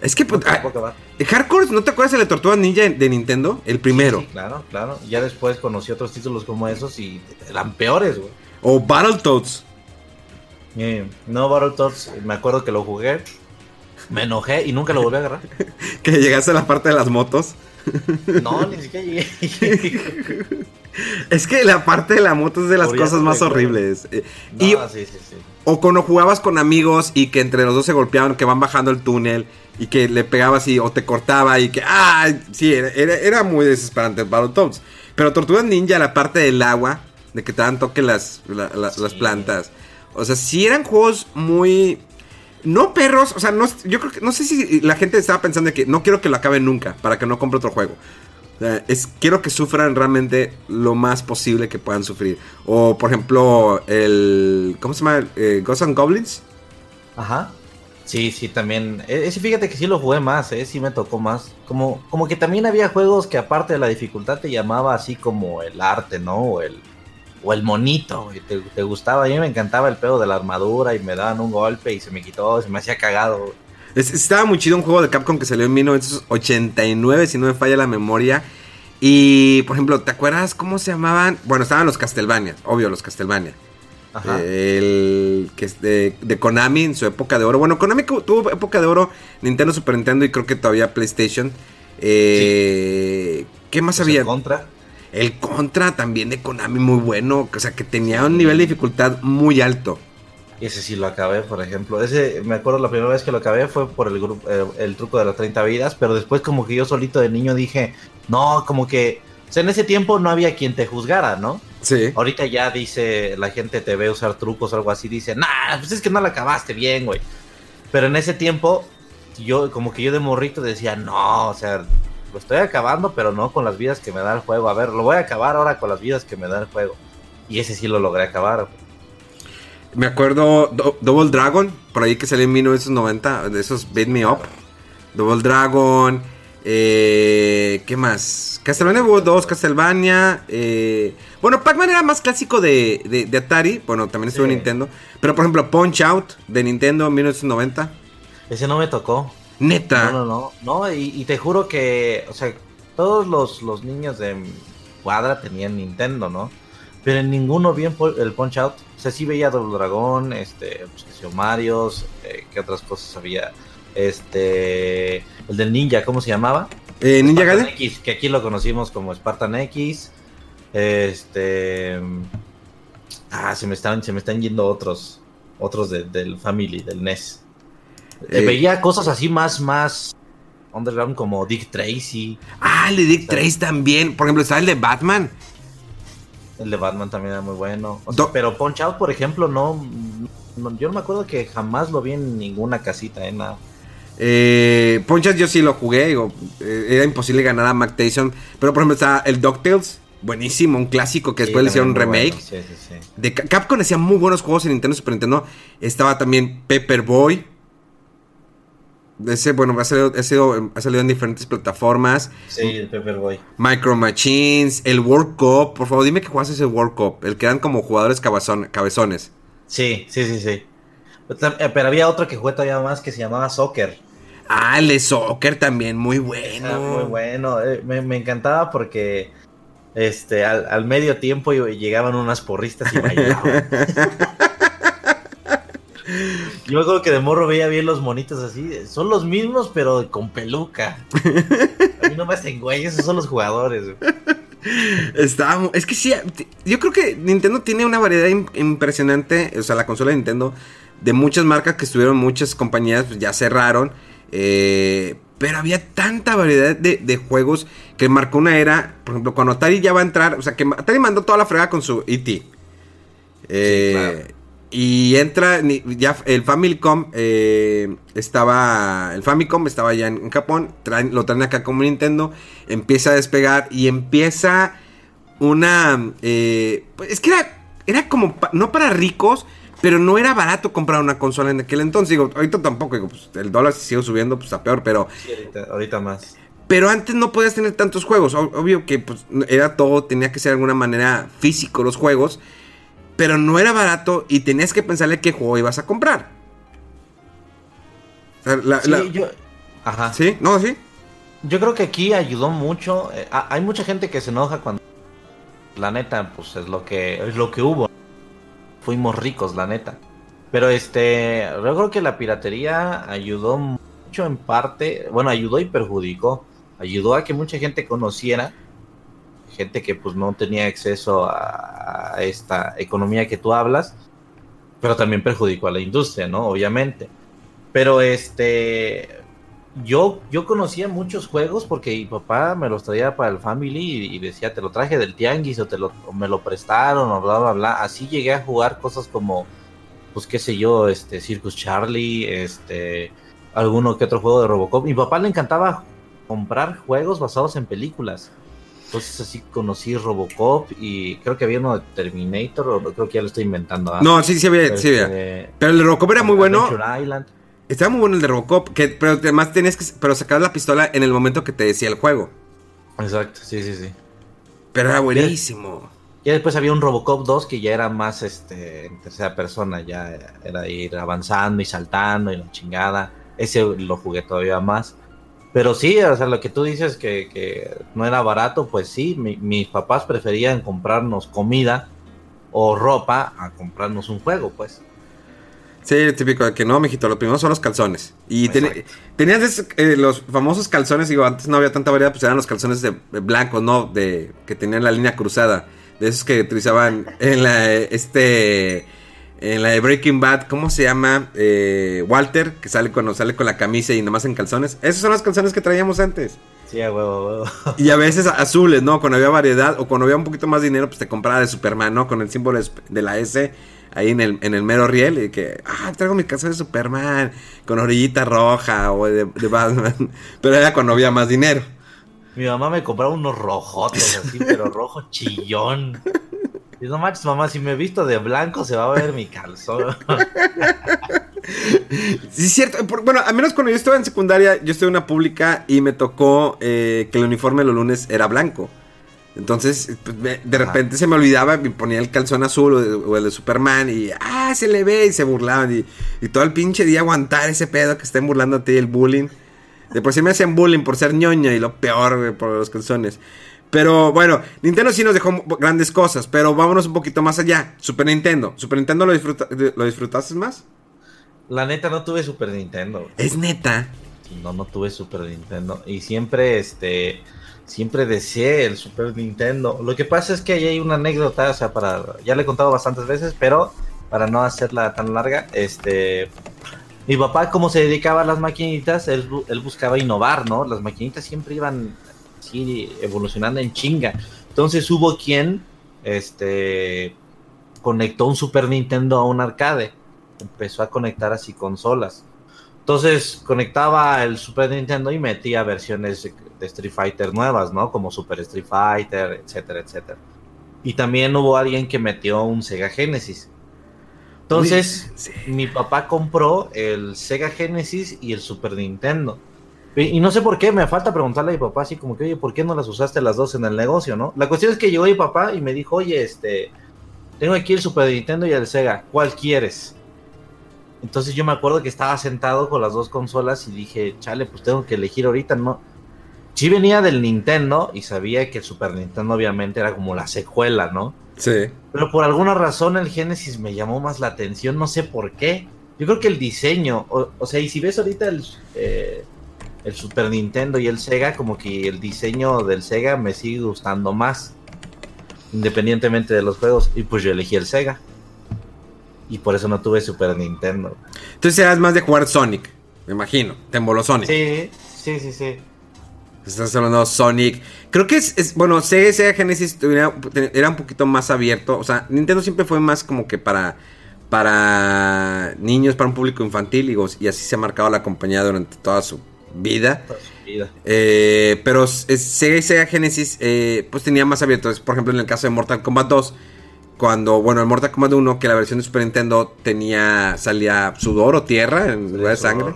Es que, pues, Nunca lo ah, pude acabar. Hardcore, ¿no te acuerdas de la Tortuga Ninja de Nintendo? El primero. Sí, claro, claro. Ya después conocí otros títulos como esos y eran peores, güey. O Battletoads. Eh, no, Battletoads, me acuerdo que lo jugué, me enojé y nunca lo volví a agarrar. *laughs* Que llegaste a la parte de las motos. No, ni siquiera llegué. *laughs* Es que la parte de la moto es de las cosas más horribles. Eh, No, y, sí, sí, sí. o cuando jugabas con amigos y que entre los dos se golpeaban, que van bajando el túnel y que le pegabas y o te cortaba y que. ¡Ah! Sí, era, era- muy desesperante Battletoads. Pero Tortugas Ninja, la parte del agua, de que te dan toque las, la- la- las plantas. O sea, sí eran juegos muy. No perros, o sea, no, yo creo que. No sé si la gente estaba pensando que no quiero que lo acaben nunca para que no compre otro juego. O sea, es, quiero que sufran realmente lo más posible que puedan sufrir. O, por ejemplo, el. ¿Cómo se llama? Eh, Ghosts and Goblins. Ajá. Sí, sí, también. E- Ese fíjate que sí lo jugué más, ¿eh? Sí me tocó más. Como, como que también había juegos que aparte de la dificultad te llamaba así como el arte, ¿no? O el, o el monito, güey. Te, te gustaba. A mí me encantaba el pedo de la armadura y me daban un golpe y se me quitó, se me hacía cagado. güey. Es- estaba muy chido un juego de Capcom que salió en 1989, si no me falla la memoria. Y, por ejemplo, ¿te acuerdas cómo se llamaban? Bueno, estaban los Castlevania, obvio, los Castlevania. Ajá. El que es de, de Konami en su época de oro. Bueno, Konami tuvo época de oro, Nintendo, Super Nintendo y creo que todavía PlayStation. Eh, ¿Qué más Pues había? contra. El Contra también de Konami muy bueno, o sea que tenía un nivel de dificultad muy alto. Ese sí lo acabé, por ejemplo. Ese, me acuerdo la primera vez que lo acabé fue por el grupo, eh, el truco de las 30 vidas, pero después como que yo solito de niño dije, no, como que, o sea, en ese tiempo no había quien te juzgara, ¿no? Sí. Ahorita ya dice, la gente te ve usar trucos o algo así, dice, nah, pues es que no la acabaste bien, güey. Pero en ese tiempo, yo, como que yo de morrito decía, no, o sea, lo estoy acabando, pero no con las vidas que me da el juego. A ver, lo voy a acabar ahora con las vidas que me da el juego. Y ese sí lo logré acabar. Me acuerdo Do- Double Dragon, por ahí que salió en 1990, de esos Beat Me Up. Double Dragon, eh, ¿qué más? Castlevania hubo dos, Castlevania. eh, bueno, Pac-Man era más clásico de, de- de Atari, bueno, también estuvo en. Nintendo. Pero por ejemplo, Punch Out de Nintendo en 1990. Ese no me tocó. Neta. No, no, no. No, y, y te juro que, o sea, todos los, los niños de cuadra tenían Nintendo, ¿no? Pero en ninguno vi el Punch Out. O sea, sí veía Double Dragon, este, pues que sea Mario, eh, ¿qué otras cosas había? Este, el del ninja, ¿cómo se llamaba? Eh, Ninja Gaiden. X, que aquí lo conocimos como Spartan X. Este, ah, se me están, se me están yendo otros, otros de- del Family, del NES. Eh, veía cosas así más, más underground como Dick Tracy. Ah, el de Dick Tracy también. Por ejemplo, está el de Batman. El de Batman también era muy bueno. pero Punch Out, por ejemplo, no, Yo no me acuerdo que jamás lo vi en ninguna casita, ¿eh? Nada. Eh, Punch Out yo sí lo jugué. Digo, eh, era imposible ganar a Mac Tyson. Pero por ejemplo está el DuckTales. Buenísimo, un clásico que después le hicieron un remake. Sí, sí, de Capcom hacía muy buenos juegos en Nintendo Super Nintendo. Estaba también Pepper Boy. Ese, bueno, ha salido, ha, salido, en diferentes plataformas. Sí, el Boy. Micro Machines, el World Cup. Por favor, dime que jugaste ese World Cup. El que eran como jugadores cabezones. Sí, sí, sí, sí. Eh, pero había otro que jugué todavía más que se llamaba Soccer. Ah, el de Soccer también, muy bueno. muy bueno. Eh, me, encantaba porque este al, al medio tiempo llegaban unas porristas y bailaban. *laughs* Yo me acuerdo que de morro veía bien los monitos así. Son los mismos, pero con peluca. A mí no me hacen güey, esos son los jugadores. Está, es que sí, yo creo que Nintendo tiene una variedad impresionante, o sea, la consola de Nintendo, de muchas marcas que estuvieron, muchas compañías pues, ya cerraron, eh, pero había tanta variedad de, juegos que marcó una era, por ejemplo, cuando Atari ya va a entrar, o sea, que Atari mandó toda la fregada con su E.T. Eh, y entra, ya el Famicom eh, estaba, el Famicom estaba ya en, Japón, lo traen acá como Nintendo, empieza a despegar y empieza una, eh, pues, es que era, era como, no para ricos, pero no era barato comprar una consola en aquel entonces, digo, ahorita tampoco, digo, pues, el dólar sigue subiendo, pues está peor, pero... ahorita, más. Pero antes no podías tener tantos juegos, obvio que pues, era todo, tenía que ser de alguna manera físico los juegos pero no era barato y tenías que pensarle qué juego ibas a comprar. sí, yo... Ajá. ¿Sí? ¿No? ¿Sí? Yo creo que aquí ayudó mucho. Eh, hay mucha gente que se enoja cuando... La neta, pues es lo que, es lo que hubo. Fuimos ricos, la neta. Pero este, yo creo que la piratería ayudó mucho en parte, bueno, ayudó y perjudicó. Ayudó a que mucha gente conociera gente que pues no tenía acceso a, esta economía que tú hablas, pero también perjudicó a la industria, ¿no? Obviamente. Pero este, yo, yo conocía muchos juegos porque mi papá me los traía para el family y, decía, te lo traje del tianguis o, te lo, me lo prestaron o bla, bla, bla. Así llegué a jugar cosas como, pues qué sé yo, este, Circus Charlie, este, alguno que otro juego de Robocop. Mi papá le encantaba comprar juegos basados en películas. Entonces así conocí Robocop y creo que había uno de Terminator, o creo que ya lo estoy inventando. ¿ah? No, sí, sí había, sí había. Este, pero el de Robocop era muy bueno. Estaba muy bueno el de Robocop, que, pero además tenías que pero sacabas la pistola en el momento que te decía el juego. Exacto, sí, sí, sí. Pero era buenísimo. Y después había un Robocop 2 que ya era más este en tercera persona, ya era ir avanzando y saltando y la chingada. Ese lo jugué todavía más. Pero sí, o sea, lo que tú dices que, no era barato, pues sí, mis papás preferían comprarnos comida o ropa a comprarnos un juego, pues. Sí, típico de que no, mijito, lo primero son los calzones. Y tenías eh, los famosos calzones, digo, antes no había tanta variedad, pues eran los calzones de, blancos, ¿no? De que tenían la línea cruzada. De esos que utilizaban en la, este en la de Breaking Bad, ¿cómo se llama? Eh, Walter, que sale cuando sale con la camisa y nomás en calzones. Esos son los calzones que traíamos antes. Sí, a huevo, huevo. Y a veces azules, ¿no? Cuando había variedad o cuando había un poquito más dinero, pues te compraba de Superman, ¿no? Con el símbolo de la S ahí en el, en el mero riel. Y que, ah, traigo mi calzón de Superman con orillita roja o de, de Batman. *laughs* Pero era cuando había más dinero. Mi mamá me compraba unos rojotes así, pero *laughs* rojo chillón. Y no manches, mamá, si me he visto de blanco se va a ver mi calzón. *laughs* sí, es cierto. Bueno, a menos cuando yo estaba en secundaria, yo estuve en una pública y me tocó eh, que el uniforme los lunes era blanco. Entonces, pues, de repente se me olvidaba, me ponía el calzón azul o, el de Superman y, ah, se le ve y se burlaban. Y, y, todo el pinche día aguantar ese pedo que estén burlando a ti, el bullying. De por sí me hacían bullying por ser ñoña y lo peor por los calzones. Pero bueno, Nintendo sí nos dejó grandes cosas, pero vámonos un poquito más allá. Super Nintendo. ¿Super Nintendo lo, lo disfrutaste más? La neta no tuve Super Nintendo. Es neta. No, no tuve Super Nintendo. Y siempre, este, siempre deseé el Super Nintendo. Lo que pasa es que ahí hay una anécdota, o sea, para, ya le he contado bastantes veces, pero para no hacerla tan larga, este, Mi papá, como se dedicaba a las maquinitas, él, él buscaba innovar, ¿no? Las maquinitas siempre iban así evolucionando en chinga. Entonces hubo quien, este, conectó un Super Nintendo a un arcade. Empezó a conectar así consolas. Entonces conectaba el Super Nintendo y metía versiones de Street Fighter nuevas, ¿no? Como Super Street Fighter, etcétera, etcétera. Y también hubo alguien que metió un Sega Genesis. Entonces, mi papá compró el Sega Genesis y el Super Nintendo. Y, no sé por qué, me falta preguntarle a mi papá así como que, oye, ¿por qué no las usaste las dos en el negocio, no? La cuestión es que llegó mi papá y me dijo, oye, este, tengo aquí el Super Nintendo y el Sega, ¿cuál quieres? Entonces yo me acuerdo que estaba sentado con las dos consolas y dije, chale, pues tengo que elegir ahorita, ¿no? Sí venía del Nintendo y sabía que el Super Nintendo obviamente era como la secuela, ¿no? Sí. Pero por alguna razón el Genesis me llamó más la atención, no sé por qué. Yo creo que el diseño, o, sea, y si ves ahorita el, eh, el Super Nintendo y el Sega, como que el diseño del Sega me sigue gustando más, independientemente de los juegos. Y pues yo elegí el Sega. Y por eso no tuve Super Nintendo. Entonces eras más de jugar Sonic, me imagino. Te emboló Sonic. Sí, sí, sí, sí. Estás hablando Sonic. Creo que es, bueno, Sega, Genesis era, un poquito más abierto. O sea, Nintendo siempre fue más como que para para niños, para un público infantil, y, así se ha marcado la compañía durante toda su vida. Eh, pero Sega y Sega Genesis, eh, pues tenía más abierto. Por ejemplo, en el caso de Mortal Kombat 2, cuando, bueno, el Mortal Kombat 1, que la versión de Super Nintendo tenía, salía sudor o tierra en lugar de sangre.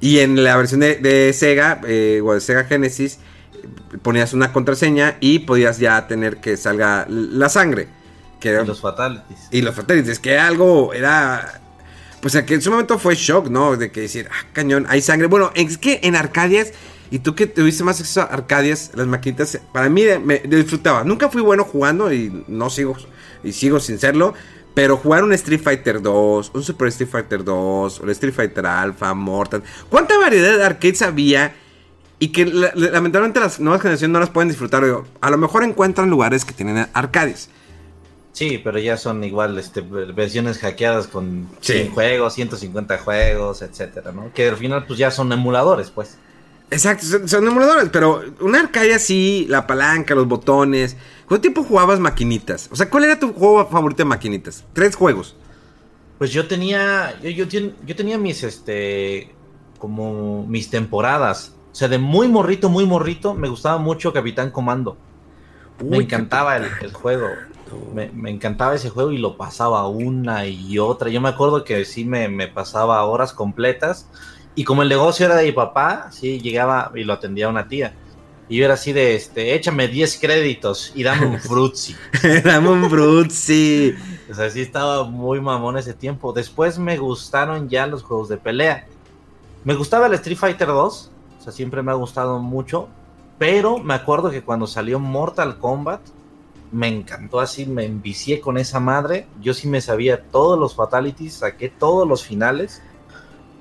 Y en la versión de, Sega, eh, o de Sega Genesis, ponías una contraseña y podías ya tener que salga la sangre. Que y los fatalities. Y los fatalities, que algo era... Pues que en su momento fue shock, ¿no? De que decir, ah, cañón, hay sangre. Bueno, es que en Arcadias, y tú que tuviste más acceso a Arcadias, las maquinitas, para mí me disfrutaba. Nunca fui bueno jugando y no sigo, y sigo sin serlo. Pero jugar un Street Fighter 2, un Super Street Fighter 2, un Street Fighter Alpha, Mortal. ¿Cuánta variedad de arcades había? Y que lamentablemente las nuevas generaciones no las pueden disfrutar. A lo mejor encuentran lugares que tienen arcades. Sí, pero ya son igual este, versiones hackeadas con 100 juegos, 150 juegos, etcétera, ¿no? Que al final pues ya son emuladores, pues. Exacto, son, emuladores, pero una arcade así, la palanca, los botones. ¿Cuánto tiempo jugabas maquinitas? O sea, ¿cuál era tu juego favorito de maquinitas? Tres juegos. Pues yo tenía, yo, yo, tenía mis, este, como mis temporadas. O sea, de muy morrito, muy morrito, me gustaba mucho Capitán Comando. me encantaba el, juego. Me, encantaba ese juego y lo pasaba una y otra. Yo me acuerdo que sí me, me pasaba horas completas y como el negocio era de mi papá, sí, llegaba y lo atendía una tía. Y yo era así de, este, échame 10 créditos y dame un *laughs* frutzi. *laughs* dame un frutzi. o sea, sí estaba muy mamón ese tiempo. Después me gustaron ya los juegos de pelea. Me gustaba el Street Fighter 2. O sea, siempre me ha gustado mucho. Pero me acuerdo que cuando salió Mortal Kombat, me encantó así, me envicié con esa madre. Yo sí me sabía todos los fatalities, saqué todos los finales.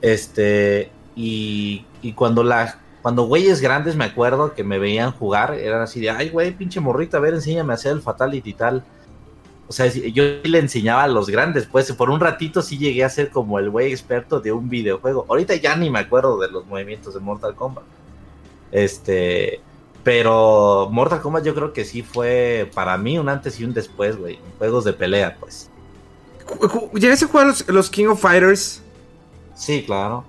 Este, y, cuando la cuando güeyes grandes me acuerdo que me veían jugar, eran así de, ay, güey, pinche morrita, a ver, enséñame a hacer el fatality y tal. O sea, yo le enseñaba a los grandes, pues por un ratito sí llegué a ser como el güey experto de un videojuego. Ahorita ya ni me acuerdo de los movimientos de Mortal Kombat. Este, pero Mortal Kombat yo creo que sí fue para mí un antes y un después, güey. Juegos de pelea, pues. ¿Llegaste a jugar los, los King of Fighters? Sí, claro.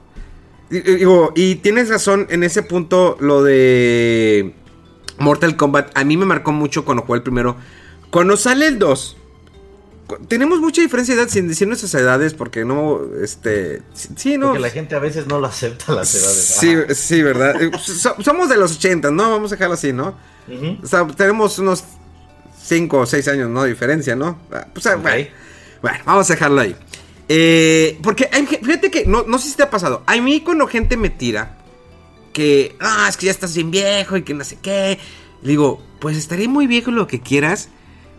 Digo, y tienes razón en ese punto, lo de Mortal Kombat. A mí me marcó mucho cuando jugué el primero. Cuando sale el 2, tenemos mucha diferencia de edad sin decir nuestras edades porque no, este, sí, no. Porque la gente a veces no lo acepta las edades. Sí, sí, ¿verdad? Eh, somos de los 80, ¿no? Vamos a dejarlo así, ¿no? O sea, tenemos unos 5 o 6 años, ¿no? Diferencia, ¿no? Ah, pues, ah, bueno, vamos a dejarlo ahí. Eh, porque fíjate que, no, no sé si te ha pasado. A mí cuando gente me tira que, ah, es que ya estás bien viejo y que no sé qué. Le digo, pues estaré muy viejo lo que quieras,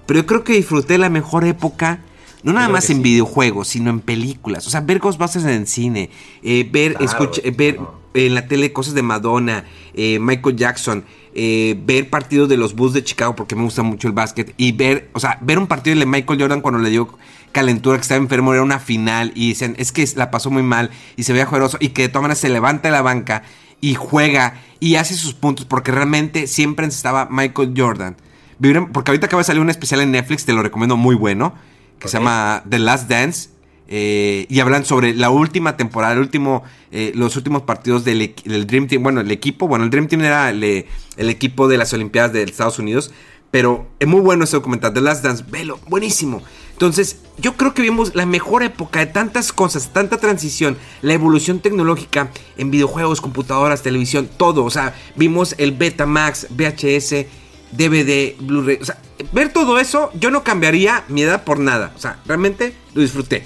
pero yo creo que disfruté la mejor época. No nada más en videojuegos, sino en películas. O sea, ver Ghostbusters en el cine, eh, ver, escuchar, ver, en la tele cosas de Madonna, eh, Michael Jackson, eh, ver partidos de los Bulls de Chicago porque me gusta mucho el básquet y ver, o sea, ver un partido de Michael Jordan cuando le dio calentura que estaba enfermo, era una final y dicen, es que la pasó muy mal y se veía juegoso y que de todas maneras se levanta de la banca y juega y hace sus puntos porque realmente siempre estaba Michael Jordan. Porque ahorita acaba de salir un especial en Netflix, te lo recomiendo muy bueno, que se llama The Last Dance. Eh, y hablan sobre la última temporada, el último, eh, los últimos partidos del, Dream Team. Bueno, el equipo, bueno, el Dream Team era el, el equipo de las Olimpiadas de Estados Unidos. Pero es muy bueno ese documental, The Last Dance, velo, buenísimo. Entonces, yo creo que vimos la mejor época de tantas cosas, tanta transición, la evolución tecnológica en videojuegos, computadoras, televisión, todo. O sea, vimos el Betamax, VHS, DVD, Blu-ray. O sea, ver todo eso, yo no cambiaría mi edad por nada. O sea, realmente lo disfruté.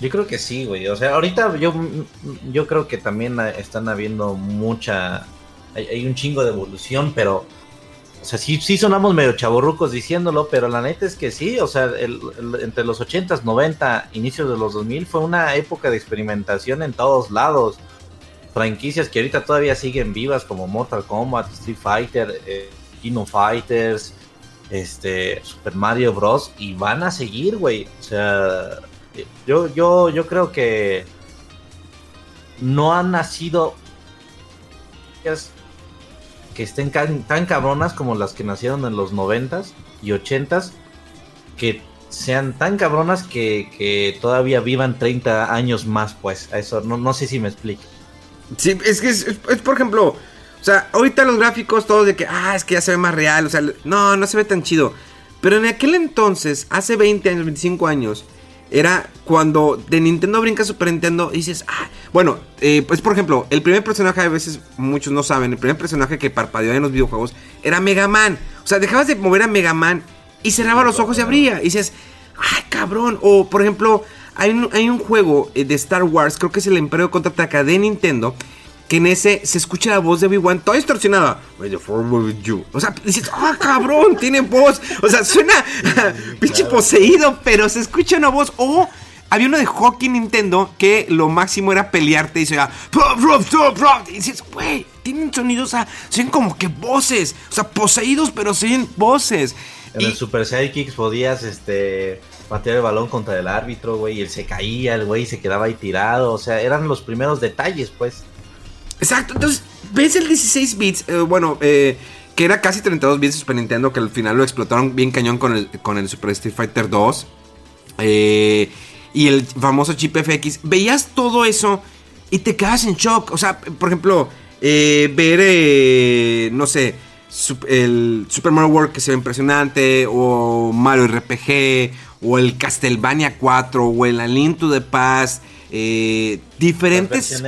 Yo creo que sí, güey. O sea, ahorita yo, yo creo que también están habiendo mucha. hay un chingo de evolución, pero o sea, sí, sí sonamos medio chaborrucos diciéndolo, pero la neta es que sí, o sea, entre los 80s, 90, inicios de los 2000 fue una época de experimentación en todos lados. Franquicias que ahorita todavía siguen vivas como Mortal Kombat, Street Fighter, eh, Kino Fighters, este, Super Mario Bros. y van a seguir, güey. O sea, yo, yo, yo creo que no han nacido que estén tan cabronas como las que nacieron en los 90 y 80s, que sean tan cabronas que, todavía vivan 30 años más, pues. eso no, no sé si me explico. Sí, es que es, por ejemplo, o sea, ahorita los gráficos todos de que, ah, es que ya se ve más real, o sea, no, no se ve tan chido. Pero en aquel entonces, hace 20 años, 25 años, era cuando de Nintendo brinca Super Nintendo y dices, ah, bueno, eh, pues por ejemplo, el primer personaje, a veces muchos no saben, el primer personaje que parpadeó en los videojuegos era Mega Man. O sea, dejabas de mover a Mega Man y cerraba los ojos y abría. Y dices, ay, cabrón. O por ejemplo, hay un, hay un juego eh, de Star Wars, creo que es el Imperio Contraataca de Nintendo que en ese se escucha la voz de Obi-Wan toda distorsionada. O sea, dices, ah, cabrón, tiene voz. O sea, suena *laughs* pinche poseído, pero se escucha una voz. O había uno de hockey Nintendo que lo máximo era pelearte y se y dices, güey, tienen sonidos, o sea, son como que voces. O sea, poseídos, pero siguen voces. En el Super Sidekicks podías, este patear el balón contra el árbitro, güey, y él se caía, el güey se quedaba ahí tirado, o sea, eran los primeros detalles, pues. Exacto, entonces, ves el 16 bits, eh, bueno, eh, que era casi 32 bits de Super Nintendo, que al final lo explotaron bien cañón con el, con el Super Street Fighter 2. Eh, y el famoso chip FX. Veías todo eso y te quedas en shock. O sea, por ejemplo, ver, no sé, el Super Mario World que se ve impresionante, o Mario RPG, o el Castlevania 4, o el A Link to the Past. Eh, diferentes.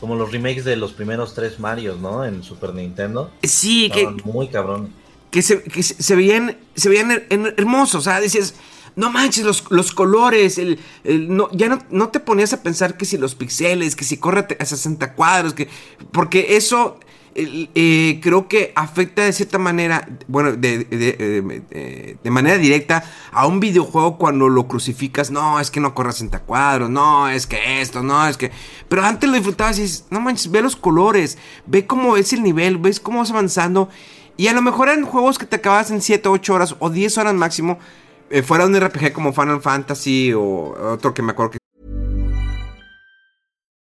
como los remakes de los primeros tres Marios, ¿no? En Super Nintendo. Sí, que. Muy cabrón. Que se, veían, se veían hermosos. O sea, dices, no manches, los, los colores. El, no, ya no, no, te ponías a pensar que si los pixeles, que si corre a 60 cuadros. que Porque eso eh, creo que afecta de cierta manera, bueno, de, de, manera directa a un videojuego cuando lo crucificas. No, es que no corre 60 cuadros, no, es que esto, no, es que. Pero antes lo disfrutabas y dices, no manches, ve los colores, ve cómo es el nivel, ves cómo vas avanzando. Y a lo mejor eran juegos que te acabas en 7, 8 horas o 10 horas máximo. Eh, fuera un RPG como Final Fantasy o otro que me acuerdo que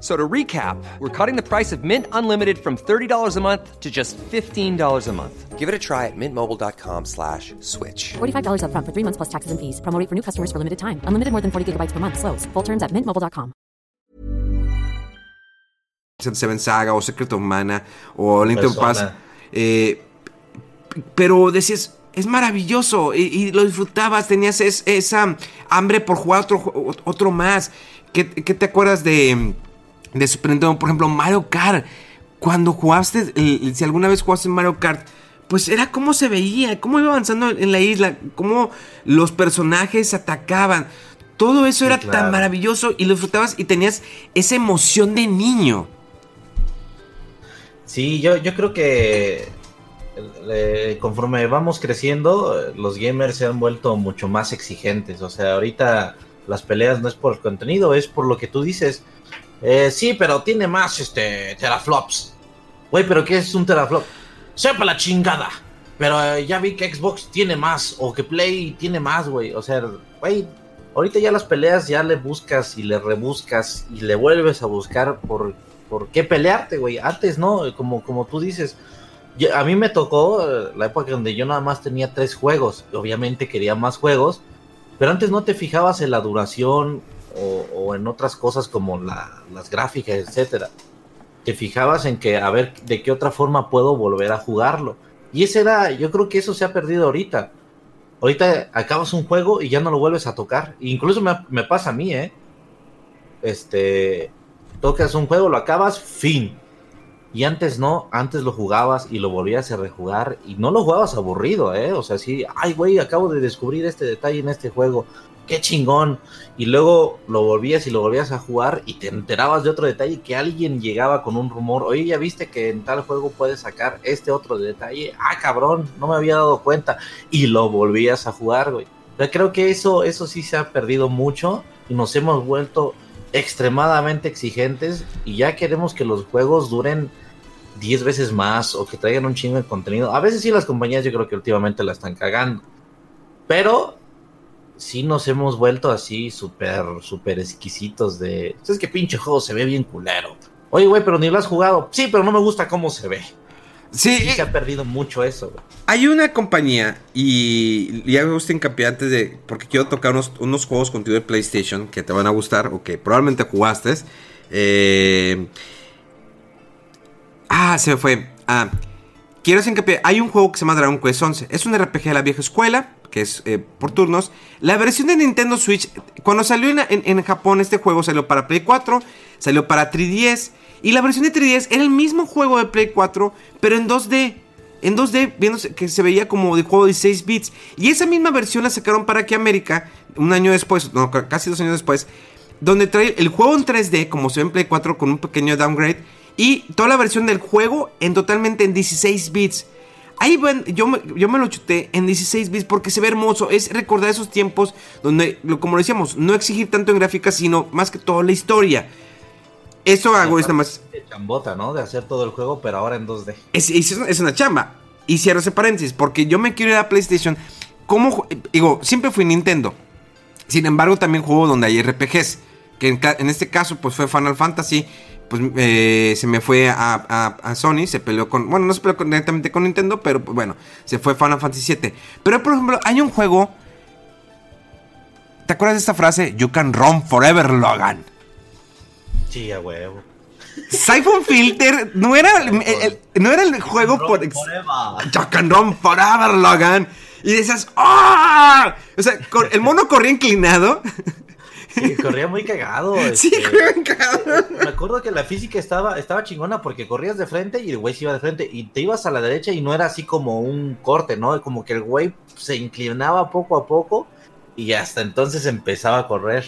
So to recap, we're cutting the price of Mint Unlimited from $30 a month to just $15 a month. Give it a try at mintmobile.com slash switch. $45 up front for three months plus taxes and fees. Promo for new customers for limited time. Unlimited more than 40 gigabytes per month. Slows. Full terms at mintmobile.com. Seven Saga o Secret of Mana o Link to Pass. Eh, pero decías, es maravilloso y, y lo disfrutabas, tenías es, esa hambre por jugar otro, otro más. ¿Qué, ¿Qué te acuerdas de de Super Nintendo, por ejemplo, Mario Kart. Cuando jugaste, si alguna vez jugaste en Mario Kart, pues era cómo se veía, cómo iba avanzando en la isla, cómo los personajes atacaban. Todo eso Sí, era claro. tan maravilloso y lo disfrutabas y tenías esa emoción de niño. Sí, yo, yo creo que eh, conforme vamos creciendo, los gamers se han vuelto mucho más exigentes. O sea, ahorita las peleas no es por el contenido, es por lo que tú dices. Eh, sí, pero tiene más este teraflops. Güey, pero ¿qué es un teraflop? Sepa la chingada. Pero eh, ya vi que Xbox tiene más o que Play tiene más, güey. O sea, güey, ahorita ya las peleas ya le buscas y le rebuscas y le vuelves a buscar por, por qué pelearte, güey. Antes no, como, como tú dices. a mí me tocó eh, la época donde yo nada más tenía tres juegos. Obviamente quería más juegos. Pero antes no te fijabas en la duración o, en otras cosas como la- las gráficas, etcétera. Te fijabas en que a ver de qué otra forma puedo volver a jugarlo. Y ese era, yo creo que eso se ha perdido ahorita. Ahorita acabas un juego y ya no lo vuelves a tocar. Incluso me, me pasa a mí, ¿eh? Este, tocas un juego, lo acabas, fin. Y antes no, antes lo jugabas y lo volvías a rejugar y no lo jugabas aburrido, ¿eh? O sea, sí, ay, güey, acabo de descubrir este detalle en este juego, qué chingón. Y luego lo volvías y lo volvías a jugar y te enterabas de otro detalle que alguien llegaba con un rumor, oye, ya viste que en tal juego puedes sacar este otro detalle, ah, cabrón, no me había dado cuenta. Y lo volvías a jugar, güey. O sea, creo que eso, eso sí se ha perdido mucho y nos hemos vuelto extremadamente exigentes y ya queremos que los juegos duren 10 veces más o que traigan un chingo de contenido. A veces sí las compañías yo creo que últimamente la están cagando. Pero sí nos hemos vuelto así súper, súper exquisitos de... Es que pinche juego se ve bien culero. Oye, güey, pero ni lo has jugado. Sí, pero no me gusta cómo se ve. Sí, Sí se ha perdido mucho eso, güey. hay una compañía y ya me gusta hincapié antes de... Porque quiero tocar unos, unos juegos contigo de PlayStation que te van a gustar o que probablemente jugaste. Eh, ah, se me fue. Ah, quiero hacer hincapié. Hay un juego que se llama Dragon Quest 11. Es un RPG de la vieja escuela, que es eh, por turnos. La versión de Nintendo Switch, cuando salió en, en- Japón este juego, salió para Play 4, salió para 3DS. Y la versión de 3DS era el mismo juego de Play 4, pero en 2D. En 2D, viéndose que se veía como de juego de 16 bits. Y esa misma versión la sacaron para aquí América, un año después, no, ca- casi dos años después. Donde trae el juego en 3D, como se ve en Play 4, con un pequeño downgrade. Y toda la versión del juego en totalmente en 16 bits. Ahí ven, yo me, yo me lo chuté en 16 bits porque se ve hermoso. Es recordar esos tiempos donde, como lo decíamos, no exigir tanto en gráficas, sino más que todo la historia. Eso hago, es nada más. De chambota, ¿no? De hacer todo el juego, pero ahora en 2D. Es, es, es una chamba. Y cierro ese paréntesis, porque yo me quiero ir a PlayStation. ¿Cómo? ju- Digo, siempre fui Nintendo. Sin embargo, también juego donde hay RPGs. Que en, en este caso, pues fue Final Fantasy. Pues eh, se me fue a, a- a Sony, se peleó con. Bueno, no se peleó con- directamente con Nintendo, pero pues, bueno, se fue Final Fantasy 7. Pero por ejemplo, hay un juego. ¿Te acuerdas de esta frase? You can run forever, Logan. Sí, a huevo. Siphon Filter no era el, el- el- no era el juego por. You can run forever, Logan. Y decías, ¡ah! O sea, el mono corría inclinado. *laughs* Sí, corría muy cagado. *laughs* Sí, este, corría inclinado. Me acuerdo que la física estaba, estaba chingona porque corrías de frente y el güey se iba de frente y te ibas a la derecha y no era así como un corte, ¿no? Como que el güey se inclinaba poco a poco y hasta entonces empezaba a correr.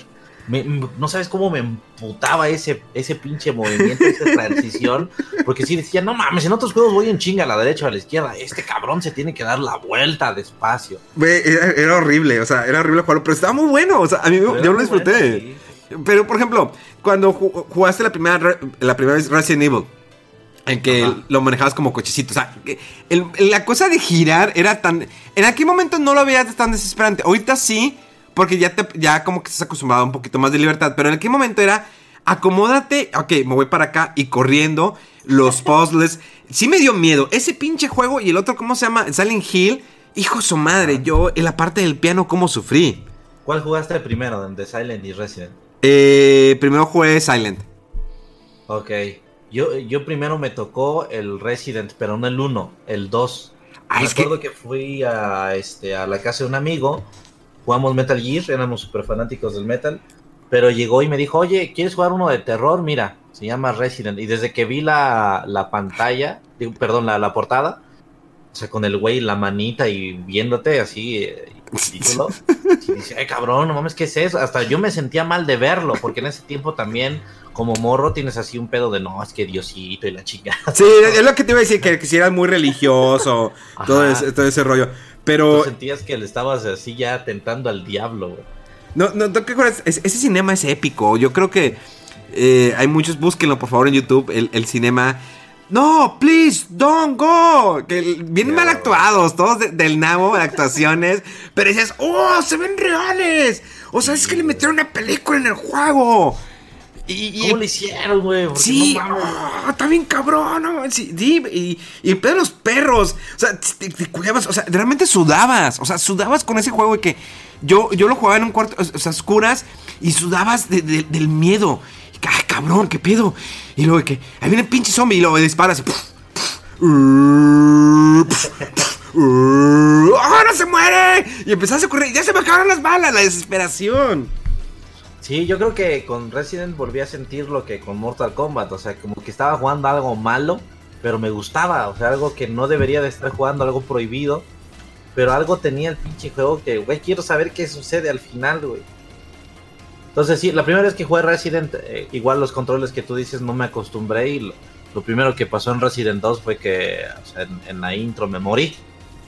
Me- no sabes cómo me emputaba ese, ese pinche movimiento, esa *laughs* transición, porque sí decía, no mames, en otros juegos voy en chinga a la derecha o a la izquierda, este cabrón se tiene que dar la vuelta despacio. Era, era horrible, o sea, era horrible jugarlo, pero estaba muy bueno, o sea, a mí Pero yo lo disfruté. bueno, sí. Pero, por ejemplo, cuando ju- jugaste la primera, la primera vez Resident Evil, en que Ajá. lo manejabas como cochecito, o sea, el- la cosa de girar era tan... En aquel momento no lo veías tan desesperante, ahorita sí, porque ya, te, ya como que estás acostumbrado a un poquito más de libertad, pero en aquel momento era... Acomódate, ok, me voy para acá y corriendo, los *laughs* puzzles. Sí me dio miedo. Ese pinche juego y el otro, ¿cómo se llama? Silent Hill. Hijo de su madre, yo en la parte del piano, ¿cómo sufrí? ¿Cuál jugaste primero, de Silent y Resident? Eh, primero jugué Silent. Ok. Yo, yo primero me tocó el Resident, pero no el 1, el 2. Ah, me es que- acuerdo que... fui a, este, a la casa de un amigo, jugamos Metal Gear, éramos súper fanáticos del metal, pero llegó y me dijo, oye, ¿quieres jugar uno de terror? Mira, se llama Resident. Y desde que vi la, la pantalla, digo, perdón, la, la portada, o sea, con el güey, la manita y viéndote así, eh, título. *laughs* Y dice, ay cabrón, no mames, ¿qué es eso? Hasta yo me sentía mal de verlo, porque en ese tiempo también, como morro, tienes así un pedo de no, es que Diosito y la chica. Sí, es lo que te iba a decir, que, que si eras muy religioso, *laughs* todo ese, todo ese rollo. Tú Pero sentías que le estabas así ya tentando al diablo, güey. No, no, ¿no acuerdas? Es- ese cinema es épico. Yo creo que eh, hay muchos, búsquenlo por favor en YouTube, el, el cinema. No, please, don't go. Que bien Ya, mal actuados, todos de- del nabo, de actuaciones. *laughs* pero dices, oh, se ven reales. O sea, es que le metieron una película en el juego. Y, y- ¿Cómo le hicieron, güey? Sí, no oh, está bien cabrón, no, sí, y, y pedo los perros, o sea, te, te cuidabas, o sea, realmente sudabas, o sea, sudabas con ese juego de que yo, yo lo jugaba en un cuarto, o sea, oscuras, y sudabas de- de- del miedo, y, ay, cabrón, qué pedo, y luego de que, ahí viene el pinche zombie, y luego disparas, y, puf, puf, puf, puf, ¡ahora se muere! Y empezaste a correr, ya se me acabaron las balas, la desesperación. Sí, yo creo que con Resident volví a sentir lo que con Mortal Kombat, o sea, como que estaba jugando algo malo, pero me gustaba, o sea, algo que no debería de estar jugando, algo prohibido, pero algo tenía el pinche juego que, güey, quiero saber qué sucede al final, güey. Entonces sí, la primera vez que jugué Resident, eh, igual los controles que tú dices no me acostumbré y lo, lo primero que pasó en Resident 2 fue que, o sea, en, en la intro me morí.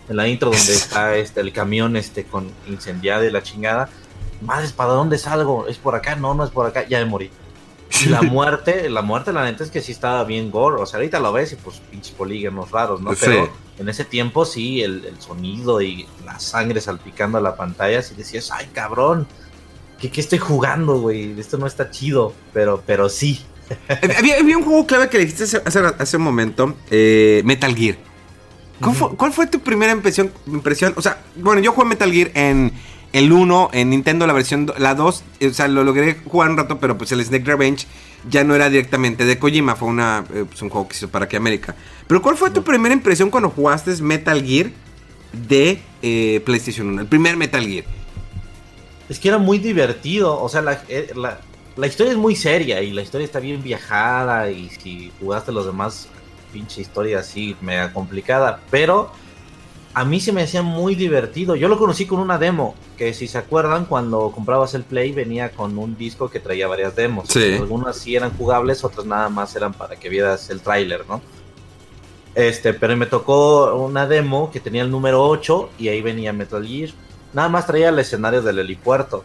En la intro donde *laughs* está este el camión este con incendiado y la chingada. Madres, ¿para dónde salgo? ¿Es por acá? No, no es por acá. Ya me morí. Y la *laughs* muerte, la muerte, la neta es que sí estaba bien gore. O sea, ahorita lo ves y pues pinches polígonos raros, ¿no? Sí. Pero en ese tiempo sí, el, el sonido y la sangre salpicando a la pantalla, sí decías, ay cabrón, ¿qué, qué estoy jugando, güey? Esto no está chido. Pero, pero sí. *laughs* Había, había un juego clave que le dijiste hace, hace, hace un momento, eh, Metal Gear. ¿Cuál, fue, cuál fue tu primera impresión, impresión? O sea, bueno, yo jugué Metal Gear en el 1, en Nintendo, la versión, la 2, eh, o sea, lo logré jugar un rato, pero pues el Snake Revenge ya no era directamente de Kojima, fue una, eh, pues, un juego que hizo para aquí América. Pero ¿cuál fue tu primera impresión cuando jugaste Metal Gear de eh, PlayStation 1? El primer Metal Gear. Es que era muy divertido, o sea, la, eh, la, la historia es muy seria y la historia está bien viajada y si jugaste los demás, pinche historia así, mega complicada, pero a mí se me hacía muy divertido. Yo lo conocí con una demo, que si se acuerdan, cuando comprabas el Play venía con un disco que traía varias demos. Sí. Algunas sí eran jugables, otras nada más eran para que vieras el tráiler, ¿no? Este, pero me tocó una demo que tenía el número 8 y ahí venía Metal Gear. Nada más traía el escenario del helipuerto.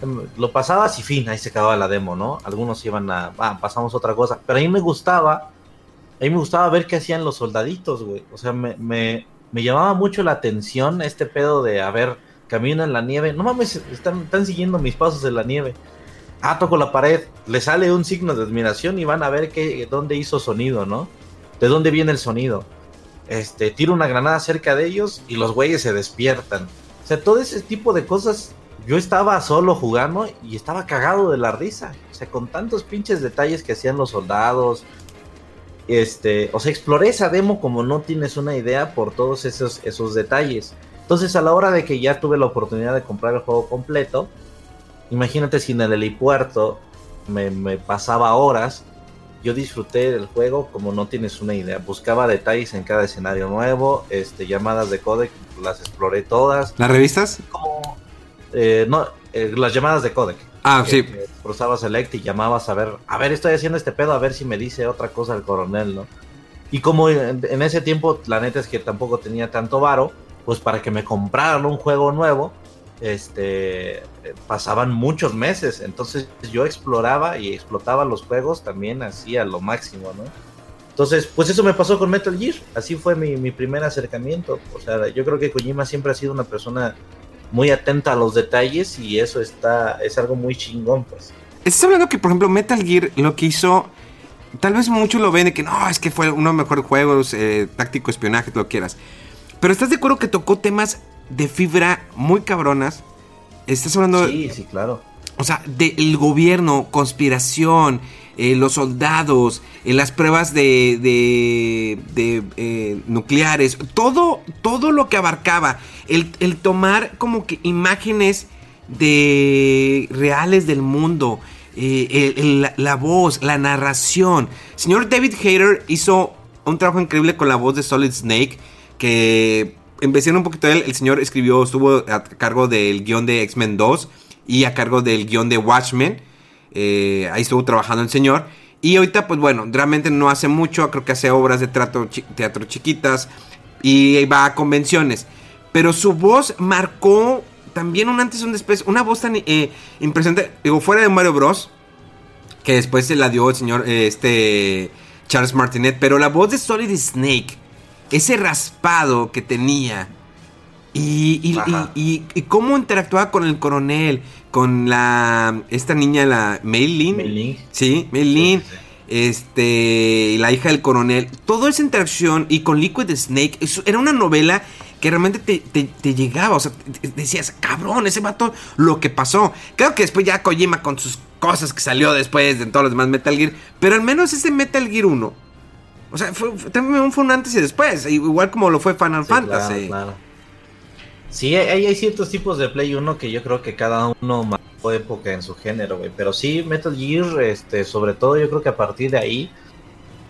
Em, Lo pasabas y fin, ahí se acababa la demo, ¿no? Algunos iban a, ah, pasamos otra cosa. Pero a mí me gustaba, a mí me gustaba ver qué hacían los soldaditos, güey. O sea, me, me, me llamaba mucho la atención este pedo de, a ver, camino en la nieve. No mames, están, siguiendo mis pasos en la nieve. Ah, toco la pared, le sale un signo de admiración y van a ver qué, dónde hizo sonido, ¿no? De dónde viene el sonido. Este, tiro una granada cerca de ellos y los güeyes se despiertan. O sea, todo ese tipo de cosas. Yo estaba solo jugando y estaba cagado de la risa. O sea, con tantos pinches detalles que hacían los soldados. Este, o sea, exploré esa demo como no tienes una idea por todos esos, esos detalles. Entonces, a la hora de que ya tuve la oportunidad de comprar el juego completo, imagínate si en el helipuerto me, me pasaba horas. Yo disfruté del juego como no tienes una idea. Buscaba detalles en cada escenario nuevo, este, llamadas de codec, las exploré todas. ¿Las revistas? Como, eh, no, eh, las llamadas de codec. Ah, Que- sí. que Cruzabas select y llamabas a ver, a ver, estoy haciendo este pedo, a ver si me dice otra cosa el coronel, ¿no? Y como en, en ese tiempo, la neta es que tampoco tenía tanto varo, pues para que me compraran un juego nuevo, este, pasaban muchos meses. Entonces yo exploraba y explotaba los juegos también así a lo máximo, ¿no? Entonces, pues eso me pasó con Metal Gear. Así fue mi, mi primer acercamiento. O sea, yo creo que Kojima siempre ha sido una persona muy atenta a los detalles y eso está es algo muy chingón, pues. Estás hablando que, por ejemplo, Metal Gear lo que hizo. Tal vez muchos lo ven de que no, es que fue uno de los mejores juegos, eh, táctico, espionaje, lo quieras. Pero estás de acuerdo que tocó temas de fibra muy cabronas. Estás hablando, Sí, sí, claro. o sea, del gobierno, conspiración, eh, los soldados, eh, las pruebas de, de, de, eh, nucleares, todo, todo lo que abarcaba. El, el tomar como que imágenes de reales del mundo. eh, la, voz, la narración. Señor David Hayter hizo un trabajo increíble con la voz de Solid Snake. Que empecé un poquito él, el señor escribió, estuvo a cargo del guion de X-Men 2 y a cargo del guion de Watchmen. Eh, ahí estuvo trabajando el señor. Y ahorita, pues bueno, realmente no hace mucho, creo que hace obras de teatro, teatro chiquitas y va a convenciones. Pero su voz marcó también un antes y un después, una voz tan eh, impresionante, digo, fuera de Mario Bros, que después se la dio el señor eh, este Charles Martinet, pero la voz de Solid Snake, ese raspado que tenía, y, y, cómo interactuaba con el coronel, con la esta niña, la Maylin. Maylin. Sí, Maylin. Este, la hija del coronel. Toda esa interacción y con Liquid Snake. Eso era una novela que realmente te, llegaba. O sea, decías, cabrón, ese vato, lo que pasó. Claro que después ya Kojima con sus cosas que salió después de todos los demás Metal Gear. Pero al menos ese Metal Gear 1. O sea, fue, también fue un antes y después. Igual como lo fue Final Fantasy. claro. Sí, hay, ciertos tipos de Play 1 que yo creo que cada uno marcó época en su género, güey. Pero sí, Metal Gear, este, sobre todo yo creo que a partir de ahí,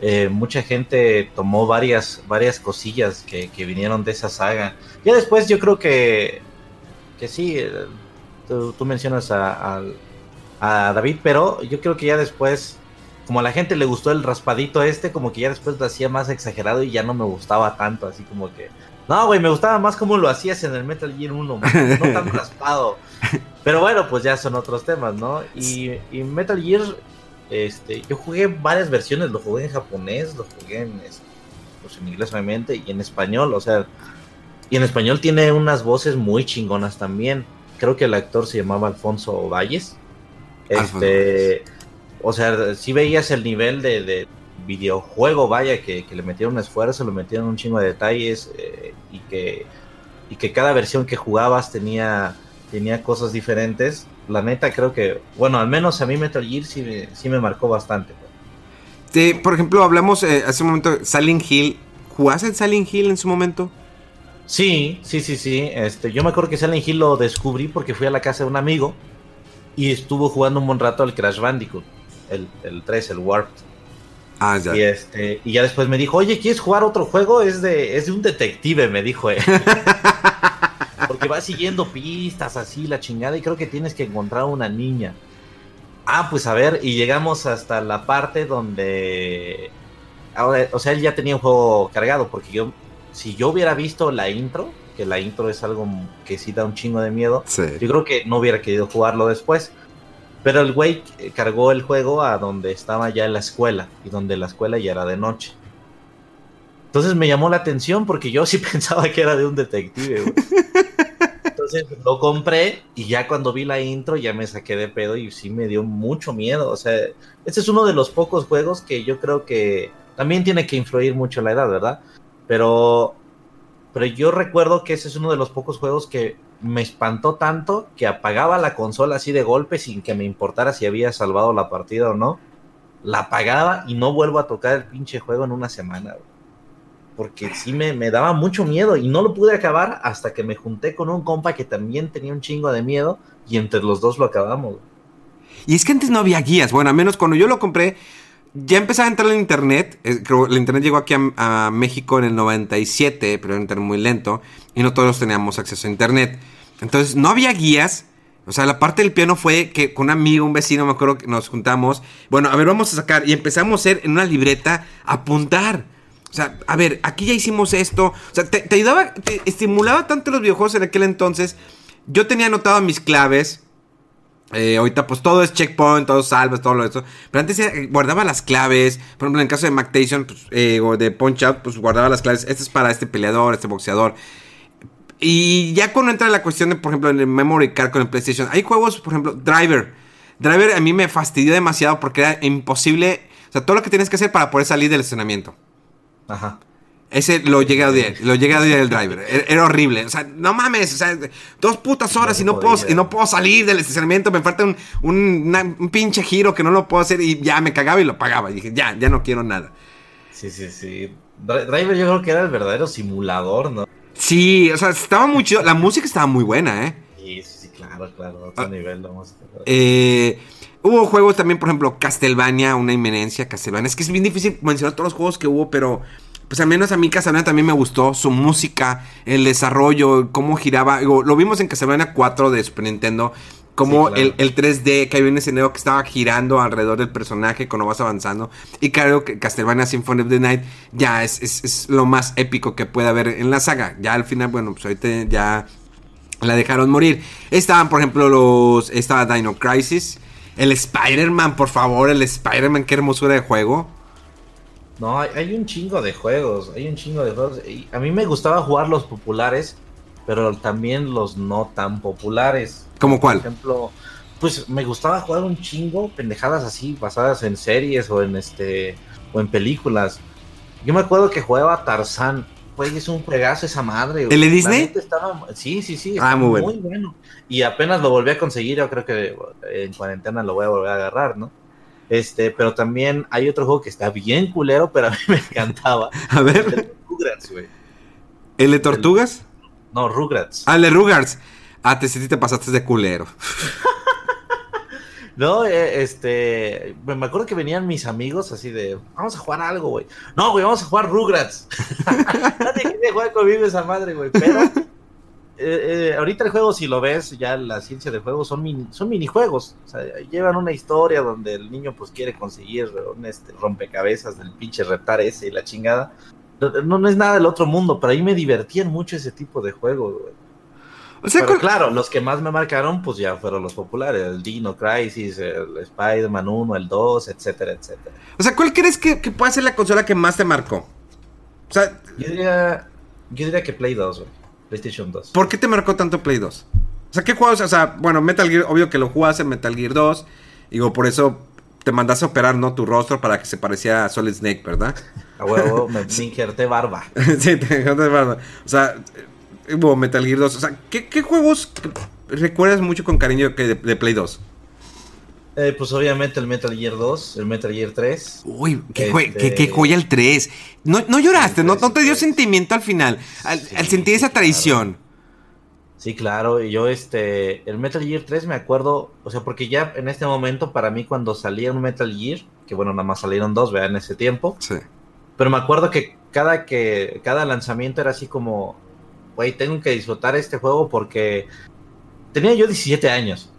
eh, mucha gente tomó varias, varias cosillas que, vinieron de esa saga. Ya después yo creo que, que sí, eh, tú, mencionas a, a, David, pero yo creo que ya después, como a la gente le gustó el raspadito este, como que ya después lo hacía más exagerado y ya no me gustaba tanto, así como que no, güey, me gustaba más cómo lo hacías en el Metal Gear 1, no tan *laughs* raspado. Pero bueno, pues ya son otros temas, ¿no? Y, Metal Gear, este, yo jugué varias versiones, lo jugué en japonés, lo jugué en, pues en inglés obviamente, y en español, o sea, y en español tiene unas voces muy chingonas también. Creo que el actor se llamaba Alfonso Valles. Este, o sea, si veías el nivel de, videojuego, vaya, que, le metieron un esfuerzo, le metieron un chingo de detalles eh, y, que, y que cada versión que jugabas tenía, tenía cosas diferentes. La neta creo que, bueno, al menos a mí Metal Gear sí me, sí me marcó bastante. por ejemplo, hablamos eh, hace un momento Silent Hill. ¿Jugaste Silent Hill en su momento? Sí, sí, sí, sí. Este, yo me acuerdo que Silent Hill lo descubrí porque fui a la casa de un amigo y estuvo jugando un buen rato al Crash Bandicoot, el, el 3, el Warped. Ah, ya. Y, este, y ya después me dijo, oye, ¿quieres jugar otro juego? Es de, es de un detective, me dijo. Eh. *laughs* Porque va siguiendo pistas así, la chingada, y creo que tienes que encontrar una niña. Ah, pues a ver, y llegamos hasta la parte donde... Ahora, o sea, él ya tenía un juego cargado, porque yo, si yo hubiera visto la intro, que la intro es algo que sí da un chingo de miedo, yo creo que no hubiera querido jugarlo después. Pero el güey cargó el juego a donde estaba ya la escuela y donde la escuela ya era de noche. Entonces me llamó la atención porque yo sí *laughs* pensaba que era de un detective. Güey. Entonces lo compré y ya cuando vi la intro ya me saqué de pedo y sí me dio mucho miedo. O sea, este es uno de los pocos juegos que yo creo que también tiene que influir mucho la edad, ¿verdad? Pero, pero yo recuerdo que ese es uno de los pocos juegos que me espantó tanto que apagaba la consola así de golpe sin que me importara si había salvado la partida o no. La apagaba y no vuelvo a tocar el pinche juego en una semana. Porque sí me, me, daba mucho miedo y no lo pude acabar hasta que me junté con un compa que también tenía un chingo de miedo y entre los dos lo acabamos. Y es que antes no había guías. Bueno, al menos cuando yo lo compré, ya empezaba a entrar en internet. Creo el internet llegó aquí a, México en el 97, pero era internet muy lento. Y no todos teníamos acceso a internet. Entonces no había guías. O sea, la parte del piano fue que con un amigo, un vecino, me acuerdo que nos juntamos. Bueno, a ver, vamos a sacar. Y empezamos a hacer en una libreta a apuntar. O sea, a ver, aquí ya hicimos esto. O sea, te, te ayudaba, te estimulaba tanto los videojuegos en aquel entonces. Yo tenía anotado mis claves. Eh, ahorita pues todo es checkpoint, todo salvas, todo lo eso. Pero antes eh, guardaba las claves. Por ejemplo, en el caso de MacTation pues, eh, o de Punch Out, pues guardaba las claves. Este es para este peleador, este boxeador. Y ya cuando entra la cuestión de, por ejemplo, en el memory card con el PlayStation, hay juegos, por ejemplo, Driver. Driver a mí me fastidió demasiado porque era imposible. O sea, todo lo que tienes que hacer para poder salir del estacionamiento. Ajá. Ese lo llegué a odiar, lo llegué a odiar el driver. Era, horrible. O sea, no mames, o sea, dos putas horas y, no puedo, y no puedo salir del estacionamiento. Me falta un, un, pinche giro que no lo puedo hacer y ya me cagaba y lo pagaba. Y dije, ya, ya no quiero nada. Sí, sí, sí. Driver yo creo que era el verdadero simulador, ¿no? Sí, o sea, estaba muy chido. La música estaba muy buena, ¿eh? Sí, sí, claro, claro. Otro ah, nivel de música. Eh, hubo juegos también, por ejemplo, Castlevania, una inminencia, Castlevania. Es que es bien difícil mencionar todos los juegos que hubo, pero pues al menos a mí Castlevania también me gustó, su música, el desarrollo, cómo giraba, digo, lo vimos en Castlevania 4 de Super Nintendo, como Sí, claro. el, el 3D, que había un escenario que estaba girando alrededor del personaje cuando vas avanzando, y creo que Castlevania Symphony of the Night ya es, es- es lo más épico que puede haber en la saga, ya al final, bueno, pues ahorita ya la dejaron morir. Estaban, por ejemplo, los. Estaba Dino Crisis. El Spider-Man, por favor, el Spider-Man, qué hermosura de juego. No, hay, hay un chingo de juegos, hay un chingo de juegos. Y a mí me gustaba jugar los populares, pero también los no tan populares. ¿Cómo cuál? Por ejemplo, pues me gustaba jugar un chingo pendejadas así basadas en series o en este o en películas. Yo me acuerdo que jugaba Tarzán. Güey, es un juegazo esa madre. ¿El de Disney? estaba- sí, sí, sí. Ah, muy muy, bueno. bueno. Y apenas lo volví a conseguir. Yo creo que en cuarentena lo voy a volver a agarrar, ¿no? Este, pero también hay otro juego que está bien culero, pero a mí *laughs* me encantaba. A ver, El Rugrats, güey. ¿el de Tortugas? No, Rugrats. Ah, el de Rugards. Ah, te, te pasaste de culero. *laughs* No, eh, este, me me acuerdo que venían mis amigos así de, vamos a jugar algo, güey. No, güey, vamos a jugar Rugrats. *laughs* Nadie quiere jugar conmigo esa madre, güey. Pero eh, eh, ahorita el juego, si lo ves, ya la ciencia del juego son, mini- son minijuegos. O sea, llevan una historia donde el niño pues quiere conseguir un este, rompecabezas del pinche reptar ese y la chingada. No, no, es nada del otro mundo, pero ahí me divertían mucho ese tipo de juegos, güey. O sea, Pero claro, los que más me marcaron, pues ya fueron los populares: el Dino Crisis, el Spider-Man 1, el 2, etcétera, etcétera. o sea, ¿cuál crees que, que puede ser la consola que más te marcó? O sea, Yo diría, yo diría que Play 2, güey. PlayStation 2. ¿por qué te marcó tanto Play 2? O sea, ¿qué juegos? O sea, bueno, Metal Gear, obvio que lo jugaste en Metal Gear 2. Digo, por eso te mandaste a operar, ¿no? Tu rostro para que se pareciera a Solid Snake, ¿verdad? A huevo, me, *laughs* me injerté barba. *laughs* sí, te dejaste barba. O sea, hubo Metal Gear 2. O sea, ¿qué, qué juegos recuerdas mucho con cariño que de, de Play 2? Eh, pues obviamente el Metal Gear 2, el Metal Gear 3. Uy, qué, Este- jue- qué- qué joya el 3. No, no lloraste, no, no te dio sentimiento al final. Al, Sí, al sentir esa claro. traición. Sí, claro, y yo este, el Metal Gear 3 me acuerdo, o sea, porque ya en este momento para mí cuando salía un Metal Gear, que bueno, nada más salieron dos, vean, en ese tiempo, Sí. Pero me acuerdo que cada que cada lanzamiento era así como, güey, tengo que disfrutar este juego porque tenía yo 17 años.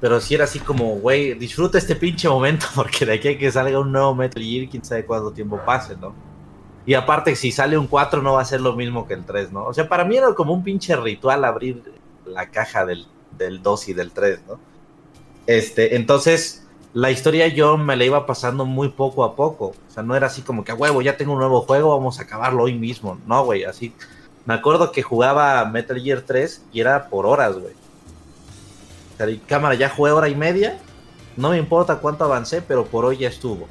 Pero sí era así como, güey, disfruta este pinche momento *laughs* porque de aquí a que salga un nuevo Metal Gear, quién sabe cuánto tiempo pase, ¿no? Y aparte, si sale un 4 no va a ser lo mismo que el 3, ¿no? O sea, para mí era como un pinche ritual abrir la caja del, del 2 y del 3, ¿no? Este, entonces, la historia yo me la iba pasando muy poco a poco. O sea, no era así como que a huevo, ya tengo un nuevo juego, vamos a acabarlo hoy mismo. No, güey, así. Me acuerdo que jugaba Metal Gear 3 y era por horas, güey. Cámara, ya jugué hora y media. No me importa cuánto avancé, pero por hoy ya estuvo.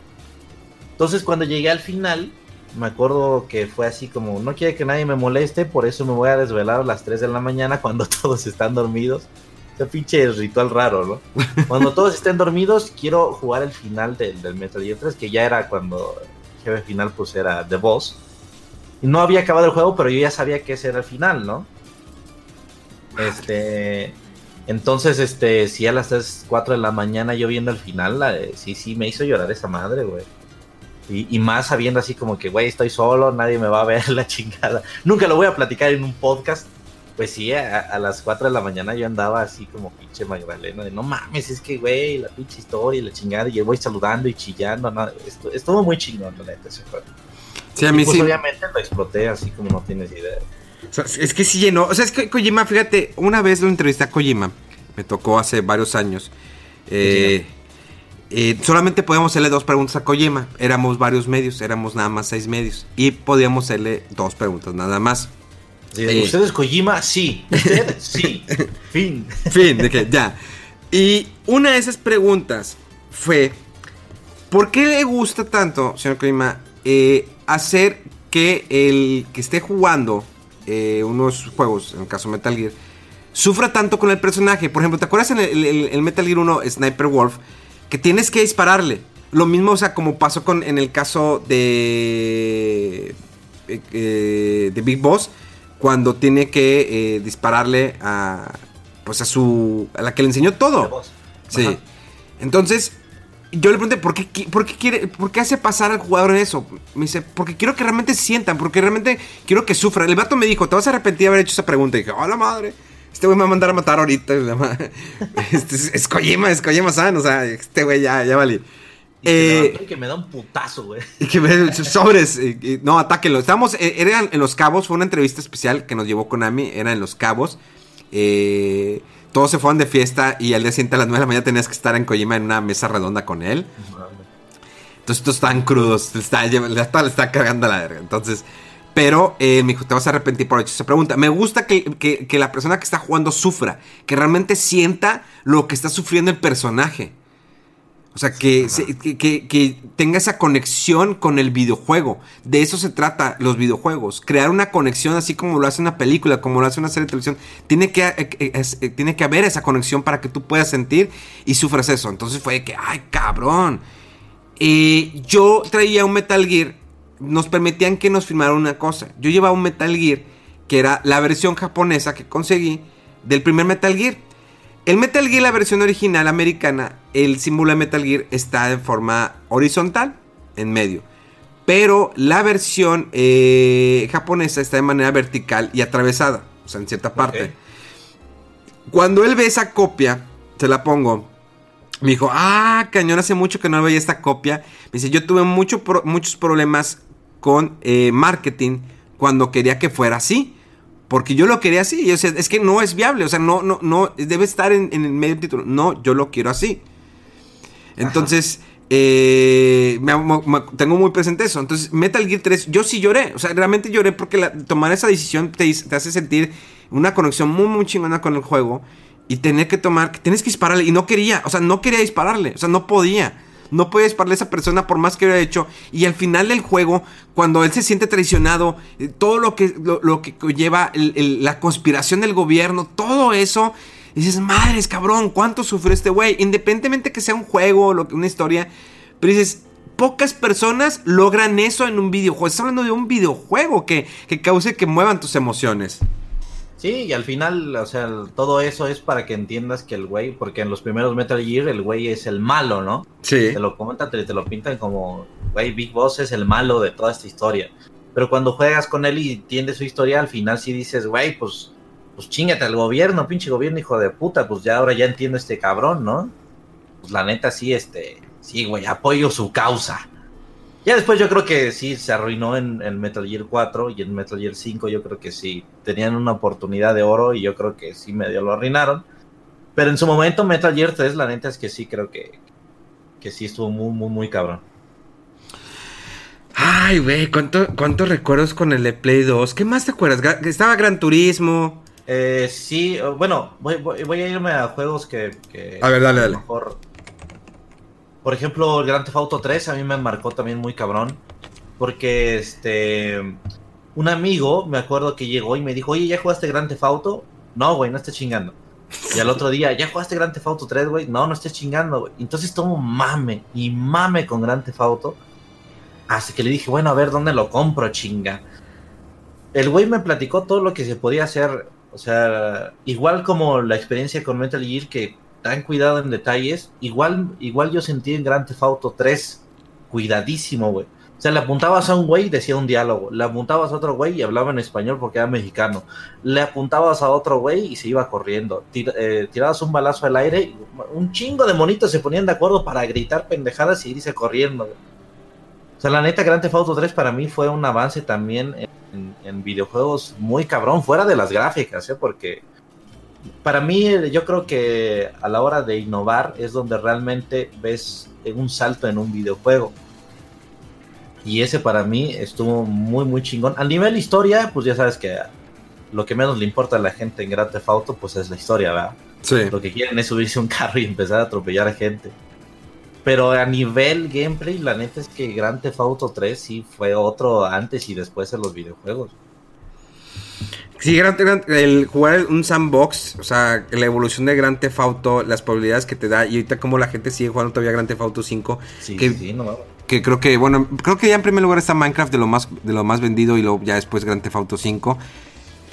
Entonces, cuando llegué al final, me acuerdo que fue así como, no quiere que nadie me moleste, por eso me voy a desvelar a las 3 de la mañana *laughs* cuando todos están dormidos. Ese pinche ritual raro, ¿no? *laughs* Cuando todos estén dormidos, quiero jugar el final del, del Metal Gear 3, que ya era cuando el jefe final pues era The Boss. Y no había acabado el juego, pero yo ya sabía que ese era el final, ¿no? Este... Entonces, este, si a las 3, 4 de la mañana yo viendo el final, la- eh, sí, sí, me hizo llorar esa madre, güey. Y, y más sabiendo así como que, güey, estoy solo, nadie me va a ver *laughs* la chingada. Nunca lo voy a platicar en un podcast. Pues sí, a, a las 4 de la mañana yo andaba así como pinche Magdalena, de no mames, es que, güey, la pinche historia y la chingada, y yo voy saludando y chillando, no, esto, estuvo muy chingón, la neta, ese juego. Sí, a Y mí pues sí. obviamente lo exploté así como no tienes idea. O sea, es que sí llenó. O sea, es que Kojima, fíjate, una vez lo entrevisté a Kojima. Me tocó hace varios años. Eh, eh, solamente podíamos hacerle dos preguntas a Kojima. Éramos varios medios, éramos nada más seis medios. Y podíamos hacerle dos preguntas, nada más. Sí. ¿Ustedes Kojima? Sí. ¿Usted? *laughs* Sí. Fin. Fin, de que ya. Y una de esas preguntas fue: ¿Por qué le gusta tanto, señor Kojima, eh, hacer que el que esté jugando eh, unos juegos, en el caso Metal Gear, sufra tanto con el personaje? Por ejemplo, ¿te acuerdas en el, el- el Metal Gear 1 Sniper Wolf que tienes que dispararle? Lo mismo, o sea, como pasó con en el caso de eh, eh, de Big Boss cuando tiene que eh, dispararle a pues a su a la que le enseñó todo. Sí. Entonces, yo le pregunté, ¿por qué, por, qué quiere, ¿por qué hace pasar al jugador en eso? Me dice, porque quiero que realmente sientan, porque realmente quiero que sufran. El vato me dijo, ¿te vas a arrepentir de haber hecho esa pregunta? Y dije, ¡hola madre! Este güey me va a mandar a matar ahorita. *laughs* Este es, es Kojima, es Kojima-san. O sea, este güey ya, ya vale. Y que, me Eh, que me da un putazo, güey. y que me sobres. y- y- no, atáquenlo. Estábamos, eh, eran en Los Cabos, fue una entrevista especial que nos llevó Konami, era en Los Cabos. Eh, todos se fueron de fiesta y al día siguiente a las 9 de la mañana tenías que estar en Kojima en una mesa redonda con él. Entonces estos están crudos, le está, le está, le está cargando la verga. Entonces, pero eh, me dijo, te vas a arrepentir por hecho esa pregunta. Me gusta que, que- que la persona que está jugando sufra, que realmente sienta lo que está sufriendo el personaje. O sea, que, se- que, que- que tenga esa conexión con el videojuego. De eso se trata los videojuegos. Crear una conexión así como lo hace una película, como lo hace una serie de televisión. Tiene que, eh, eh, es- eh, tiene que haber esa conexión para que tú puedas sentir y sufras eso. Entonces fue de que, ay, cabrón. Eh, yo traía un Metal Gear. Nos permitían que nos firmaran una cosa. Yo llevaba un Metal Gear que era la versión japonesa que conseguí del primer Metal Gear. El Metal Gear, la versión original americana, el símbolo de Metal Gear está en forma horizontal, en medio. Pero la versión eh, japonesa está de manera vertical y atravesada, o sea, en cierta parte. Cuando él ve esa copia, se la pongo. Me dijo, ah, cañón, hace mucho que no veía esta copia. Me dice, yo tuve mucho pro- muchos problemas con eh, marketing cuando quería que fuera así. Porque yo lo quería así. Es que no es viable. O sea, no, no, no, debe estar en, en el medio título. No, yo lo quiero así. Entonces, eh, me- me- me- tengo muy presente eso. Entonces, Metal Gear 3, yo sí lloré. O sea, realmente lloré porque la- tomar esa decisión te, hace sentir una conexión muy, muy chingona con el juego. Y tener que tomar, que tienes que dispararle. Y no quería, o sea, no quería dispararle. O sea, no podía. No podía dispararle a esa persona por más que hubiera hecho. Y al final del juego, cuando él se siente traicionado, eh, todo lo que, lo, que lleva la conspiración del gobierno, todo eso, dices, madres, cabrón, ¿cuánto sufrió este güey? Independientemente que sea un juego, que- una historia, pero dices, pocas personas logran eso en un videojuego. Estás hablando de un videojuego que, que cause que muevan tus emociones. Sí, y al final, o sea, todo eso es para que entiendas que el güey, porque en los primeros Metal Gear el güey es el malo, ¿no? Sí. Te lo comentan, te, te lo pintan como, güey, Big Boss es el malo de toda esta historia. Pero cuando juegas con él y entiendes su historia, al final sí dices, güey, pues, pues chingate al gobierno, pinche gobierno, hijo de puta, pues ya ahora ya entiendo este cabrón, ¿no? Pues la neta sí, este, sí, güey, apoyo su causa. Ya después yo creo que sí se arruinó en, en Metal Gear 4 y en Metal Gear 5 yo creo que sí tenían una oportunidad de oro y yo creo que sí medio lo arruinaron. Pero en su momento Metal Gear 3 la neta es que sí creo que, que sí estuvo muy, muy, muy cabrón. Ay, güey, ¿cuánto, ¿cuántos recuerdos con el de Play 2? ¿Qué más te acuerdas? Estaba Gran Turismo. Eh, sí, bueno, voy, voy- voy a irme a juegos que... que A ver, dale, lo dale. Por ejemplo, el Grand Theft Auto 3 a mí me marcó también muy cabrón. Porque este... Un amigo, me acuerdo que llegó y me dijo, oye, ¿ya jugaste Grand Theft Auto? No, güey, no estés chingando. Y al otro día, ¿ya jugaste Grand Theft Auto 3, güey? No, no estés chingando, güey. Entonces tomo mame y mame con Grand Theft Auto. Hasta que le dije, bueno, a ver, ¿dónde lo compro, chinga? El güey me platicó todo lo que se podía hacer. O sea, igual como la experiencia con Metal Gear, que tan cuidado en detalles, igual, igual yo sentí en Grand Theft Auto 3, cuidadísimo, güey. O sea, le apuntabas a un güey y decía un diálogo. Le apuntabas a otro güey y hablaba en español porque era mexicano. Le apuntabas a otro güey y se iba corriendo. Tir- eh, tirabas un balazo al aire y un chingo de monitos se ponían de acuerdo para gritar pendejadas y irse corriendo. güey. O sea, la neta, Grand Theft Auto 3 para mí fue un avance también en, en videojuegos muy cabrón, fuera de las gráficas, ¿eh? Porque para mí eh, yo creo que a la hora de innovar es donde realmente ves un salto en un videojuego. Y ese para mí estuvo muy, muy chingón. A nivel historia, pues ya sabes que lo que menos le importa a la gente en Grand Theft Auto, pues es la historia, ¿verdad? Sí. Lo que quieren es subirse a un *laughs* carro y empezar a atropellar a gente. Pero a nivel gameplay, la neta es que Grand Theft Auto 3 sí fue otro antes y después en los videojuegos. Sí, Gran- Gran- el jugar un sandbox, o sea, la evolución de Grand Theft Auto, las probabilidades que te da, y ahorita como la gente sigue jugando todavía Grand Theft Auto 5, Sí, Que- sí, no que creo que, bueno, creo que ya en primer lugar está Minecraft de lo más, de lo más vendido y luego ya después Grand Theft Auto 5.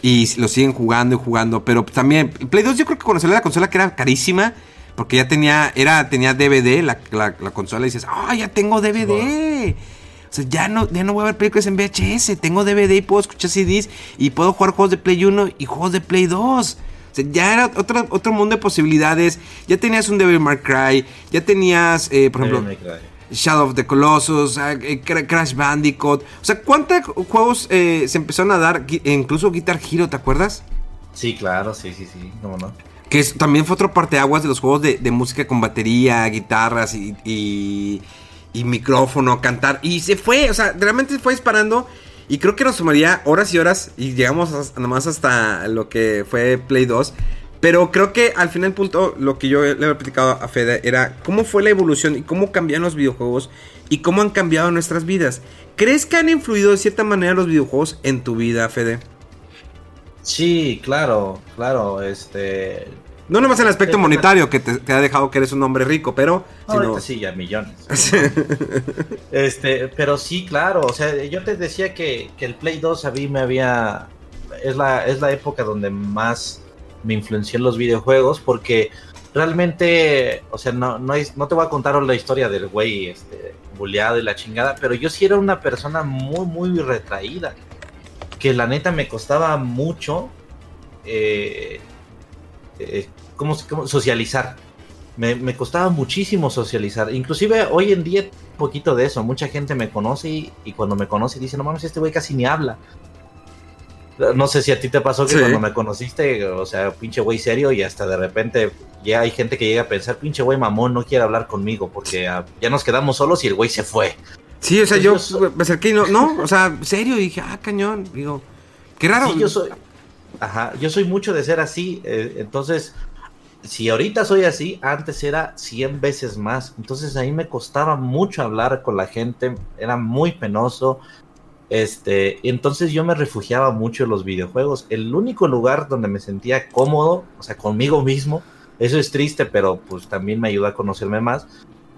Y lo siguen jugando y jugando, pero también Play 2 yo creo que cuando salió la consola que era carísima, Porque ya tenía, era, tenía DVD la, la, consola y dices, ¡ah, ya tengo DVD! O sea, ya no, ya no voy a ver películas en VHS, tengo DVD y puedo escuchar CDs y puedo jugar juegos de Play 1 y juegos de Play 2. O sea, ya era otro, otro mundo de posibilidades. Ya tenías un Devil May Cry, ya tenías, eh, por ejemplo, Shadow of the Colossus, ah, eh, Crash Bandicoot. O sea, ¿cuántos juegos eh, se empezaron a dar? Incluso Guitar Hero, ¿te acuerdas? Sí, claro, sí, sí, sí, no, no. Que también fue otro parte de aguas de los juegos de, música con batería, guitarras y, y, micrófono, cantar. Y se fue, o sea, realmente fue disparando. Y creo que nos tomaría horas y horas. Y llegamos nada más hasta lo que fue Play 2. Pero creo que al final punto lo que yo le había platicado a Fede era cómo fue la evolución y cómo cambian los videojuegos y cómo han cambiado nuestras vidas. ¿Crees que han influido de cierta manera los videojuegos en tu vida, Fede? Sí, claro, claro, este... No nomás en el aspecto monetario que te, ha dejado que eres un hombre rico, pero... sí, ya millones. *laughs* este, pero sí, claro, o sea, yo te decía que, el Play 2 a mí me había... Es la, es la época donde más me influenció en los videojuegos porque realmente, o sea, no, no, no te voy a contar la historia del güey este, bulleado y la chingada, pero yo sí era una persona muy, muy retraída que la neta me costaba mucho eh, eh ¿cómo, socializar. Me, costaba muchísimo socializar. Inclusive hoy en día un poquito de eso. Mucha gente me conoce y, cuando me conoce dice, no mames, este güey casi ni habla. No sé si a ti te pasó que cuando me conociste, o sea, pinche güey serio y hasta de repente ya hay gente que llega a pensar, pinche güey mamón, no quiere hablar conmigo porque ya nos quedamos solos y el güey se fue. Sí, o sea, yo me acerqué y no, no, o sea, serio, y dije, ah, cañón, digo, qué raro. Sí, yo soy, ajá, yo soy mucho de ser así, eh, entonces, si ahorita soy así, antes era 100 veces más, entonces a mí me costaba mucho hablar con la gente, era muy penoso, este, entonces yo me refugiaba mucho en los videojuegos, el único lugar donde me sentía cómodo, o sea, conmigo mismo, eso es triste, pero pues también me ayuda a conocerme más,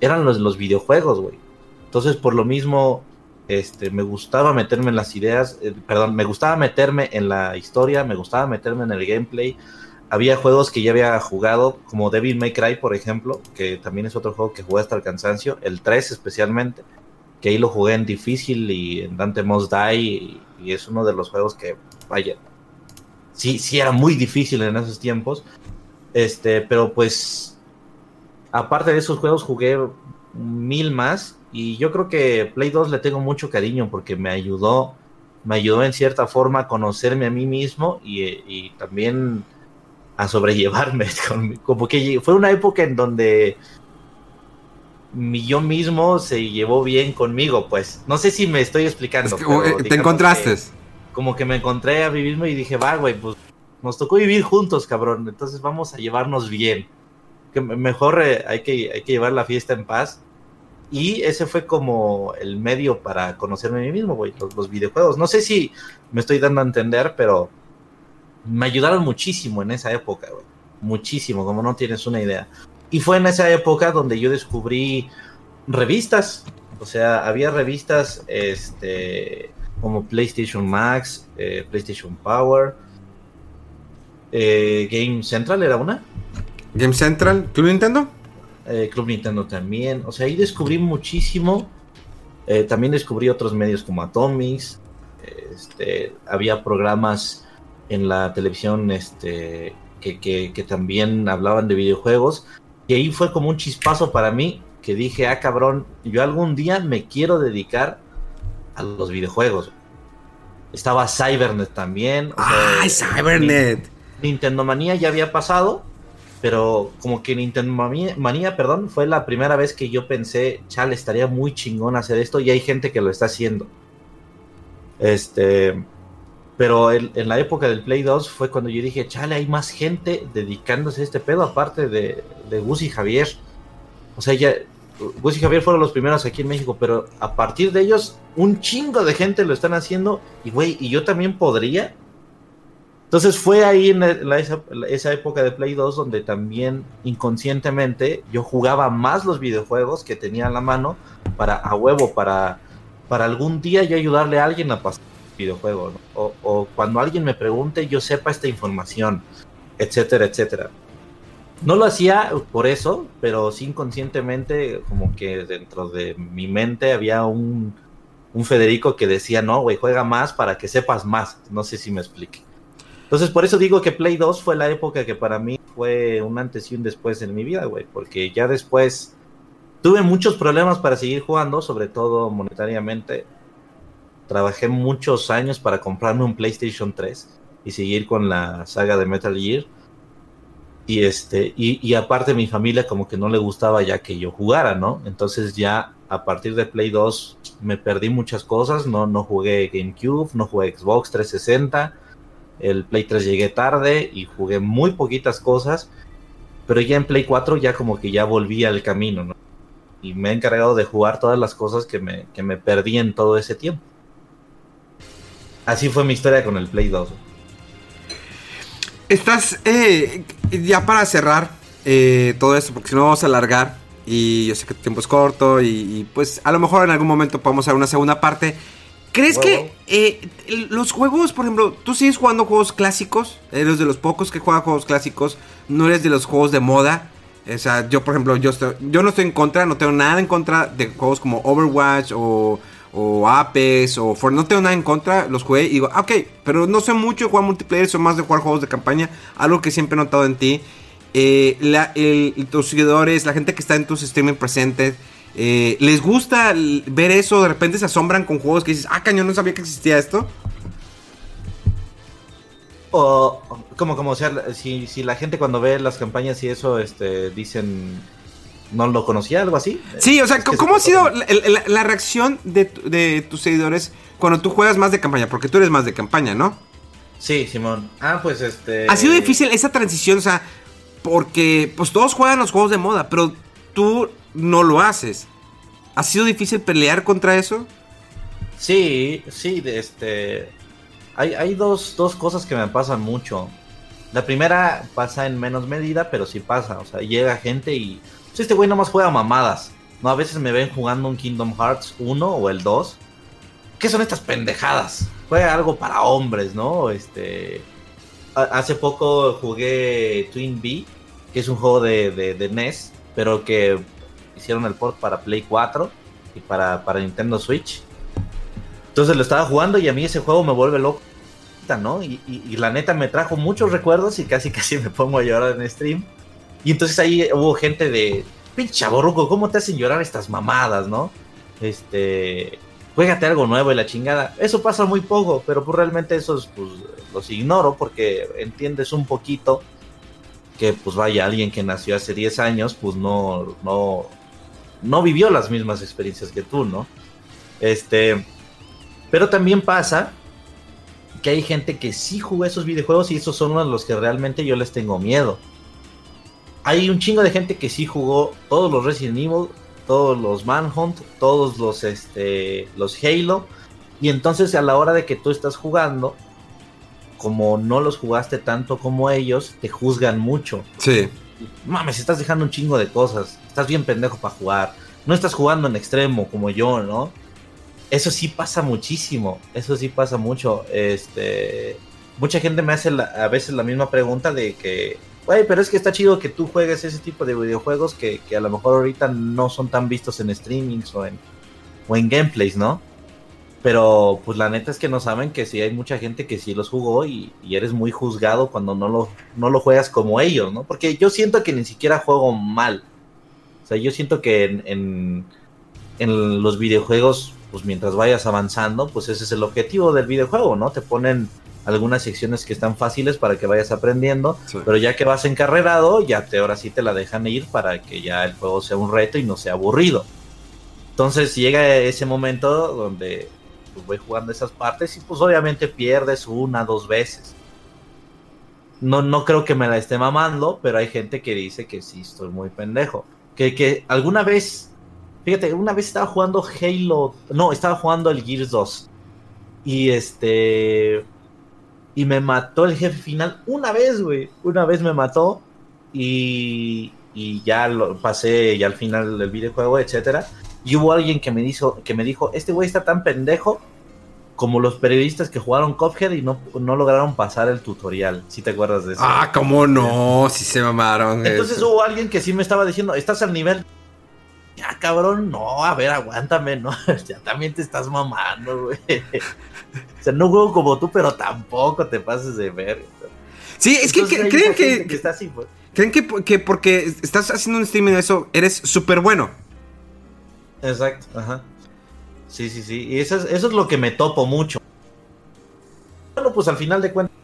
eran los, los videojuegos, güey. Entonces, por lo mismo, este, me gustaba meterme en las ideas, eh, perdón, me gustaba meterme en la historia, me gustaba meterme en el gameplay. Había juegos que ya había jugado, como Devil May Cry, por ejemplo, que también es otro juego que jugué hasta el cansancio, el 3 especialmente, que ahí lo jugué en difícil y en Dante Must Die, y, y es uno de los juegos que, vaya, sí, sí era muy difícil en esos tiempos. Este, pero pues, aparte de esos juegos, jugué mil más y yo creo que Play 2 le tengo mucho cariño porque me ayudó, me ayudó en cierta forma a conocerme a mí mismo y, también a sobrellevarme. *laughs* Como que fue una época en donde mi yo mismo se llevó bien conmigo, pues. No sé si me estoy explicando. Eh, ¿Te encontraste? como que me encontré a vivirme y dije, va, güey, pues nos tocó vivir juntos, cabrón. Entonces vamos a llevarnos bien. Que mejor eh, hay, que, hay que llevar la fiesta en paz y ese fue como el medio para conocerme a mí mismo, güey, los, videojuegos. No sé si me estoy dando a entender, pero me ayudaron muchísimo en esa época, güey. Muchísimo, como no tienes una idea. Y fue en esa época donde yo descubrí revistas. O sea, había revistas este, como PlayStation Max, eh, PlayStation Power, eh, Game Central era una. Game Central, ¿Club Nintendo? Eh, Club Nintendo también. O sea, ahí descubrí muchísimo. También descubrí otros medios como Atomics. Este, había programas en la televisión este, que, también hablaban de videojuegos. Y ahí fue como un chispazo para mí que dije, ah, cabrón, yo algún día me quiero dedicar a los videojuegos. Estaba Cybernet también. ¡Ay, Cybernet! Nintendo Manía ya había pasado pero como que Nintendo Manía, perdón, fue la primera vez que yo pensé, chale, estaría muy chingón hacer esto y hay gente que lo está haciendo. Este, pero en la época del Play 2 fue cuando yo dije, chale, hay más gente dedicándose a este pedo aparte de, Gus y Javier. O sea, ya Gus y Javier fueron los primeros aquí en México, pero a partir de ellos un chingo de gente lo están haciendo y güey, y yo también podría. Entonces fue ahí en esa, época de Play 2 donde también inconscientemente yo jugaba más los videojuegos que tenía a la mano para a huevo, para, para algún día yo ayudarle a alguien a pasar el videojuego. O, cuando alguien me pregunte yo sepa esta información, etcétera, etcétera. No lo hacía por eso, pero sí inconscientemente, como que dentro de mi mente había un, un Federico que decía, no, güey, juega más para que sepas más. No sé si me explique. Entonces, por eso digo que Play 2 fue la época que para mí fue un antes y un después en mi vida, güey, porque ya después tuve muchos problemas para seguir jugando, sobre todo monetariamente. Trabajé muchos años para comprarme un PlayStation 3 y seguir con la saga de Metal Gear y este, y, aparte mi familia como que no le gustaba ya que yo jugara, ¿no? Entonces ya a partir de Play 2 me perdí muchas cosas, no, no jugué GameCube, no jugué Xbox 360, el Play 3 llegué tarde y jugué muy poquitas cosas, pero ya en Play 4 ya como que ya volví al camino, ¿no? Y me he encargado de jugar todas las cosas que me, que me perdí en todo ese tiempo. Así fue mi historia con el Play 2. Estás, eh, ya para cerrar eh, todo esto, porque si no vamos a alargar, y yo sé que el tiempo es corto, y, y, pues a lo mejor en algún momento podemos hacer una segunda parte. ¿Crees bueno. que eh, los juegos, por ejemplo, tú sigues jugando juegos clásicos? Eres de los pocos que juegan juegos clásicos, no eres de los juegos de moda. O sea, yo, por ejemplo, yo, estoy, yo no estoy en contra, no tengo nada en contra de juegos como Overwatch o o Apex o Fortnite. No tengo nada en contra, los jugué y digo, ah, ok, pero no sé mucho de jugar multiplayer, soy más de jugar juegos de campaña, algo que siempre he notado en ti. Eh, tus seguidores, la gente que está en tus streaming presentes, eh, ¿les gusta ver eso? De repente se asombran con juegos que dices, ah, cañón, no sabía que existía esto. O como, como, o sea, si, si la gente cuando ve las campañas y eso, este, dicen, no lo conocía, algo así. Sí, o sea, es que ¿cómo ha sido la, la, la reacción de, de, tus seguidores cuando tú juegas más de campaña? Porque tú eres más de campaña, ¿no? Sí, Simón. Ah, pues este. Ha sido difícil esa transición, o sea, porque pues todos juegan los juegos de moda, pero tú no lo haces. ¿Ha sido difícil pelear contra eso? Sí, sí, este. Hay, hay dos, dos cosas que me pasan mucho. La primera pasa en menos medida, pero sí pasa. O sea, llega gente y pues este güey nomás juega mamadas. No, a veces me ven jugando un Kingdom Hearts 1 o el 2. ¿Qué son estas pendejadas? Juega algo para hombres, ¿no? Este. Hace poco jugué Twin B, que es un juego de, de, de NES, pero que hicieron el port para Play 4 y para, para Nintendo Switch. Entonces lo estaba jugando y a mí ese juego me vuelve loco, ¿no? Y, y, y, la neta me trajo muchos recuerdos y casi casi me pongo a llorar en stream. Y entonces ahí hubo gente de, pinche chaborruco, ¿cómo te hacen llorar estas mamadas, no? Este, juégate algo nuevo y la chingada. Eso pasa muy poco, pero pues realmente esos pues los ignoro porque entiendes un poquito que pues vaya alguien que nació hace 10 años pues no no no vivió las mismas experiencias que tú, ¿no? Este, pero también pasa que hay gente que sí jugó esos videojuegos y esos son los que realmente yo les tengo miedo hay un chingo de gente que sí jugó todos los Resident Evil, todos los Manhunt, todos los este los Halo y entonces a la hora de que tú estás jugando como no los jugaste tanto como ellos, te juzgan mucho. Sí. Mames, estás dejando un chingo de cosas. Estás bien pendejo para jugar. No estás jugando en extremo como yo, ¿no? Eso sí pasa muchísimo. Eso sí pasa mucho. Este, mucha gente me hace la, a veces la misma pregunta de que Güey, pero es que está chido que tú juegues ese tipo de videojuegos que, que, a lo mejor ahorita no son tan vistos en streamings o en, o en gameplays, ¿no? Pero pues la neta es que no saben que sí hay mucha gente que sí los jugó y, y, eres muy juzgado cuando no lo, no lo juegas como ellos, ¿no? Porque yo siento que ni siquiera juego mal. O sea, yo siento que en, en, en los videojuegos, pues mientras vayas avanzando, pues ese es el objetivo del videojuego, ¿no? Te ponen algunas secciones que están fáciles para que vayas aprendiendo, sí. pero ya que vas encarrerado, ya te ahora sí te la dejan ir para que ya el juego sea un reto y no sea aburrido. Entonces llega ese momento donde pues, voy jugando esas partes y pues obviamente pierdes una, dos veces. No, no creo que me la esté mamando, pero hay gente que dice que sí estoy muy pendejo. Que, que alguna vez, fíjate, una vez estaba jugando Halo, no, estaba jugando el Gears 2. Y este, y me mató el jefe final una vez, güey. Una vez me mató y, y ya lo pasé ya al final del videojuego, etcétera. Y hubo alguien que me dijo, que me dijo, este güey está tan pendejo como los periodistas que jugaron Cuphead y no, no lograron pasar el tutorial. Si te acuerdas de eso? Ah, cómo no, si se mamaron. Entonces eso. hubo alguien que sí me estaba diciendo, estás al nivel. Ya, cabrón, no, a ver, aguántame, no, *laughs* ya también te estás mamando, güey. *laughs* O sea, no juego como tú, pero tampoco te pases de ver. Sí, es que, Entonces, que- hay creen que, gente que está así, pues. creen que, que porque estás haciendo un streaming de eso eres súper bueno. Exacto, ajá. Sí, sí, sí. Y eso es, eso es lo que me topo mucho. Bueno, pues al final de cuentas,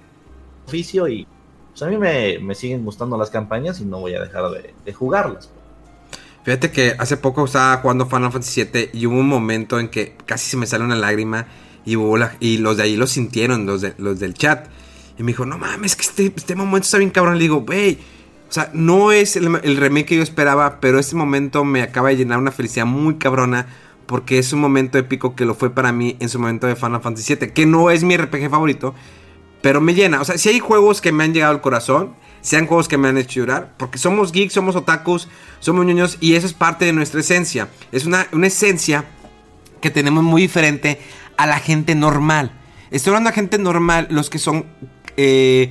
oficio y pues a mí me, me siguen gustando las campañas y no voy a dejar de, de jugarlas. Fíjate que hace poco estaba jugando Final Fantasy VII y hubo un momento en que casi se me sale una lágrima y, hubo la- y los de ahí lo sintieron, los, los del chat. Y me dijo, no mames, que este, este momento está bien cabrón. Le digo, wey, o sea, no es el, el remake que yo esperaba, pero este momento me acaba de llenar una felicidad muy cabrona porque es un momento épico que lo fue para mí en su momento de Final Fantasy VII, que no es mi RPG favorito, pero me llena. O sea, si hay juegos que me han llegado al corazón, sean juegos que me han hecho llorar, porque somos geeks, somos otakus, somos ñoños y eso es parte de nuestra esencia. Es una, una esencia que tenemos muy diferente a la gente normal. Estoy hablando de gente normal, los que son eh,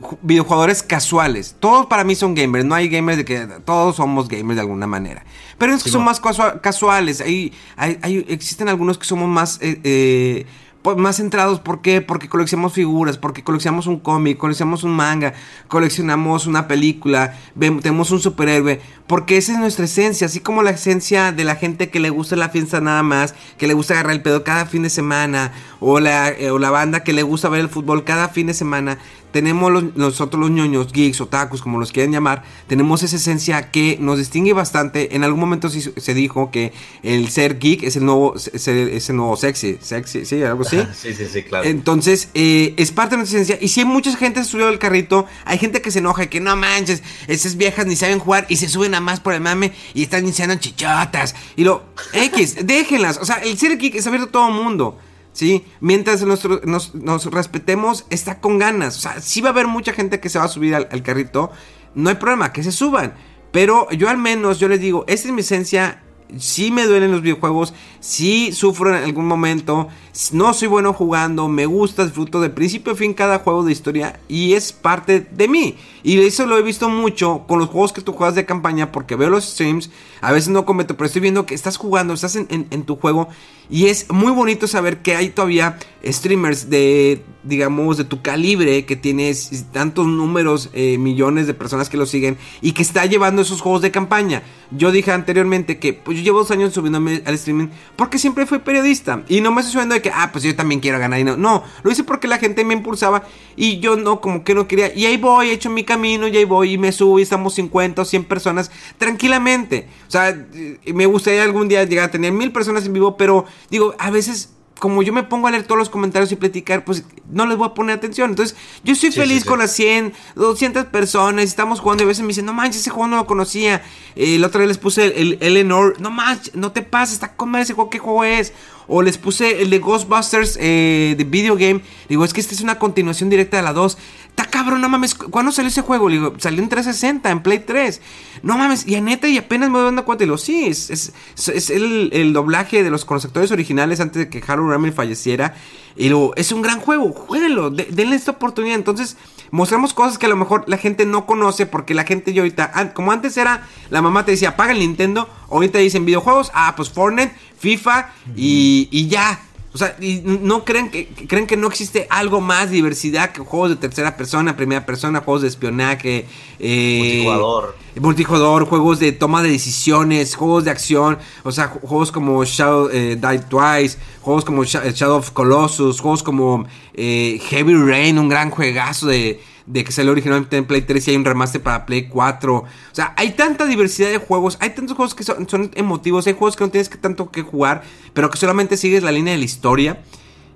ju- videojugadores casuales. Todos para mí son gamers, no hay gamers de que todos somos gamers de alguna manera. Pero es que son más casua- casuales. Hay, hay- hay- existen algunos que somos más... eh, eh, más centrados, ¿por qué? Porque coleccionamos figuras, porque coleccionamos un cómic, coleccionamos un manga, coleccionamos una película, vem- tenemos un superhéroe, porque esa es nuestra esencia, así como la esencia de la gente que le gusta la fiesta nada más, que le gusta agarrar el pedo cada fin de semana, o la, eh, o la banda que le gusta ver el fútbol cada fin de semana, tenemos los- nosotros los ñoños, geeks, otakus, como los quieran llamar, tenemos esa esencia que nos distingue bastante. En algún momento sí se dijo que el ser geek es el nuevo, es el, es el nuevo sexy, sexy, sí, algo así. *laughs* Sí, sí, sí, claro. Entonces, eh, es parte de nuestra esencia. Y si hay mucha gente subido al carrito, hay gente que se enoja, que no manches, esas viejas ni saben jugar y se suben a más por el mame y están iniciando chichotas. Y lo, X, *laughs* déjenlas. O sea, el ser geek es abierto a todo mundo. ¿Sí? Mientras nuestro- nos, respetemos, está con ganas. O sea, sí va a haber mucha gente que se va a subir al, al carrito. No hay problema, que se suban. Pero yo al menos, yo les digo, esta es mi esencia. Sí me duelen los videojuegos, sí sufro en algún momento, no soy bueno jugando, me gusta, disfruto de principio a fin cada juego de historia y es parte de mí. Y eso lo he visto mucho con los juegos que tú juegas de campaña porque veo los streams, a veces no cometo, pero estoy viendo que estás jugando, estás en, en- tu juego y es muy bonito saber que hay todavía streamers de, digamos, de tu calibre, que tienes tantos números, eh, millones de personas que lo siguen y que está llevando esos juegos de campaña. Yo dije anteriormente que pues yo llevo dos años subiéndome al streaming porque siempre fui periodista y no me estoy subiendo de que, ah, pues yo también quiero ganar dinero. No, lo hice porque la gente me impulsaba y yo no, como que no quería. Y ahí voy, he hecho mi camino y ahí voy y me subo y estamos 50 o 100 personas tranquilamente. O sea, me gustaría algún día llegar a tener mil personas en vivo, pero digo, a veces como yo me pongo a leer todos los comentarios y platicar, pues no les voy a poner atención. Entonces, yo estoy Sí, feliz sí, sí. con las 100, 200 personas. Estamos jugando y a veces me dicen, no manches, ese juego no lo conocía. Eh, la otra vez les puse el, el Eleanor, no manches, no te pases, está con ese juego, ¿qué juego es? O les puse el de Ghostbusters eh, de video game. Digo, es que esta es una continuación directa de la 2. Está cabrón, no mames. ¿cu- ¿Cuándo salió ese juego? Digo, salió en 360, en Play 3. No mames, y a neta, y apenas me doy dando cuenta. Y digo, sí, es, es, es- el, el doblaje de los con los actores originales antes de que Harold Ramis falleciera. Y luego, es un gran juego, jueguenlo, de- denle esta oportunidad. Entonces, mostramos cosas que a lo mejor la gente no conoce, porque la gente yo ahorita, como antes era, la mamá te decía, apaga el Nintendo, ahorita dicen videojuegos, ah, pues Fortnite, FIFA y, y ya. O sea, y no creen que, creen que no existe algo más diversidad que juegos de tercera persona, primera persona, juegos de espionaje, eh, Multijugador. multijugador, juegos de toma de decisiones, juegos de acción, o sea, ju- juegos como Shadow eh, Die Twice, juegos como Sha- Shadow of Colossus, juegos como eh, Heavy Rain, un gran juegazo de, de que salió originalmente en Play 3 y hay un remaster para Play 4. O sea, hay tanta diversidad de juegos, hay tantos juegos que son, emotivos, hay juegos que no tienes que tanto que jugar, pero que solamente sigues la línea de la historia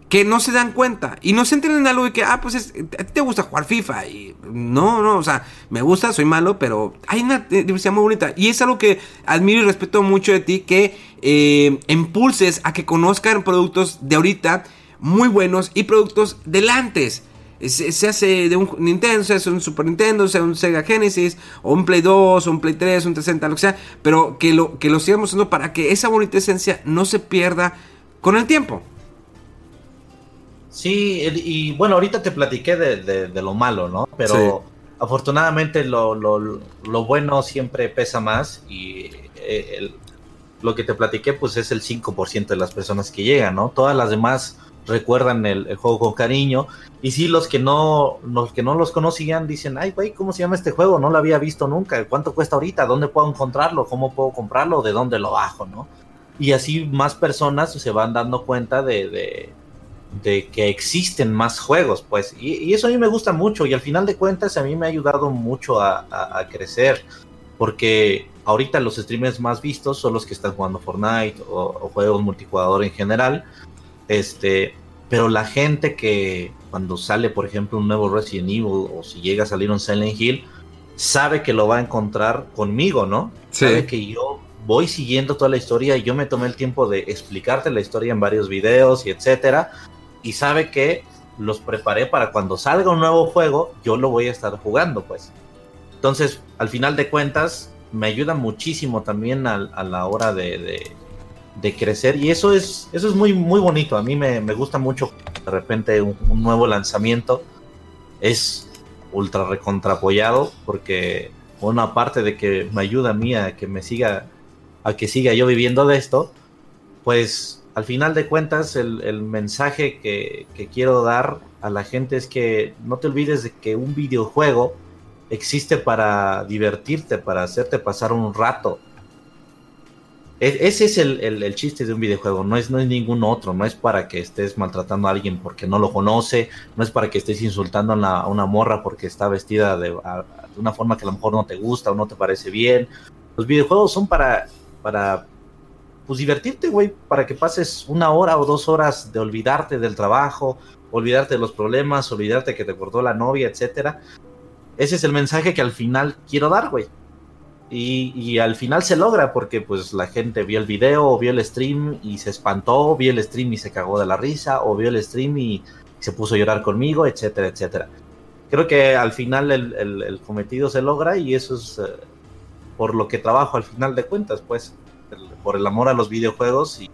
que no se dan cuenta y no se entran en algo de que, ah, pues es- a ti te gusta jugar FIFA y no, no, o sea, me gusta, soy malo, pero hay una diversidad muy bonita y es algo que admiro y respeto mucho de ti, que eh, impulses a que conozcan productos de ahorita muy buenos y productos del antes. Se, se hace de un Nintendo, se hace un Super Nintendo, sea un Sega Genesis, o un Play 2, o un Play 3, un 360, lo que sea, pero que lo, que lo sigamos haciendo para que esa bonita esencia no se pierda con el tiempo. Sí, y bueno, ahorita te platiqué de, lo malo, ¿no? Pero afortunadamente lo, lo, bueno siempre pesa más y eh, lo que te platiqué pues es el 5% de las personas que llegan, ¿no? Todas las demás recuerdan el, juego con cariño y sí los que no los que no los conocían dicen, "Ay, güey, ¿cómo se llama este juego? No lo había visto nunca. ¿Cuánto cuesta ahorita? ¿Dónde puedo encontrarlo? ¿Cómo puedo comprarlo? ¿De dónde lo bajo?", ¿no? Y así más personas se van dando cuenta de de que existen más juegos, pues, y, eso a mí me gusta mucho y al final de cuentas a mí me ha ayudado mucho a, crecer, porque ahorita los streamers más vistos son los que están jugando Fortnite o, juegos multijugador en general, este, pero la gente que cuando sale, por ejemplo, un nuevo Resident Evil o si llega a salir un Silent Hill, sabe que lo va a encontrar conmigo, ¿no? Sabe que yo voy siguiendo toda la historia y yo me tomé el tiempo de explicarte la historia en varios videos y etcétera y sabe que los preparé para cuando salga un nuevo juego, yo lo voy a estar jugando, pues. Entonces, al final de cuentas, me ayuda muchísimo también a, la hora de, crecer y eso es, eso es muy, muy bonito. A mí me, gusta mucho de repente un, nuevo lanzamiento. Es ultra recontrapoyado porque una parte de que me ayuda a mí a que me siga, a que siga yo viviendo de esto, pues al final de cuentas, el, mensaje que, quiero dar a la gente es que no te olvides de que un videojuego existe para divertirte, para hacerte pasar un rato. Ese es el, chiste de un videojuego, no es, no es ningún otro, no es para que estés maltratando a alguien porque no lo conoce, no es para que estés insultando a una, morra porque está vestida de, de, una forma que a lo mejor no te gusta o no te parece bien. Los videojuegos son para, para pues divertirte, güey, para que pases una hora o dos horas de olvidarte del trabajo, olvidarte de los problemas, olvidarte que te cortó la novia, etcétera. Ese es el mensaje que al final quiero dar, güey. Y, al final se logra porque pues la gente vio el video o vio el stream y se espantó, vio el stream y se cagó de la risa, o vio el stream y se puso a llorar conmigo, etcétera, etcétera. Creo que al final el, cometido se logra y eso es eh, por lo que trabajo al final de cuentas, pues por el amor a los videojuegos y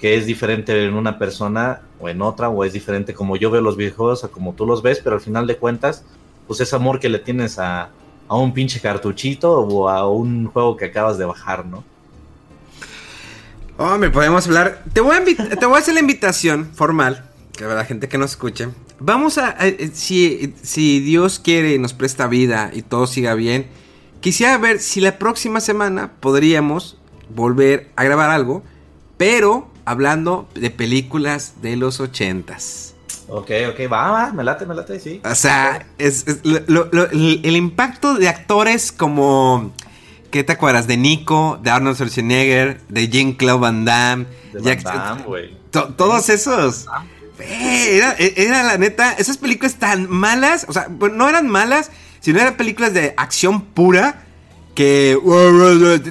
que es diferente en una persona o en otra, o es diferente como yo veo los videojuegos a como tú los ves, pero al final de cuentas, pues es amor que le tienes a, a un pinche cartuchito o a un juego que acabas de bajar, ¿no? Hombre, podemos hablar. Te voy a, *laughs* te voy a hacer la invitación formal, que la gente que nos escuche. Vamos a, eh, si, si Dios quiere y nos presta vida y todo siga bien, quisiera ver si la próxima semana podríamos volver a grabar algo, pero hablando de películas de los ochentas. Ok, ok, va, va, me late, me late, sí. O sea, es, el, impacto de actores como... ¿Qué te acuerdas? De Nico, de Arnold Schwarzenegger, de Jean-Claude Van Damme. De Van Damme, güey. todos esos. Era, era, la neta, esas películas tan malas, o sea, no eran malas, sino eran películas de acción pura que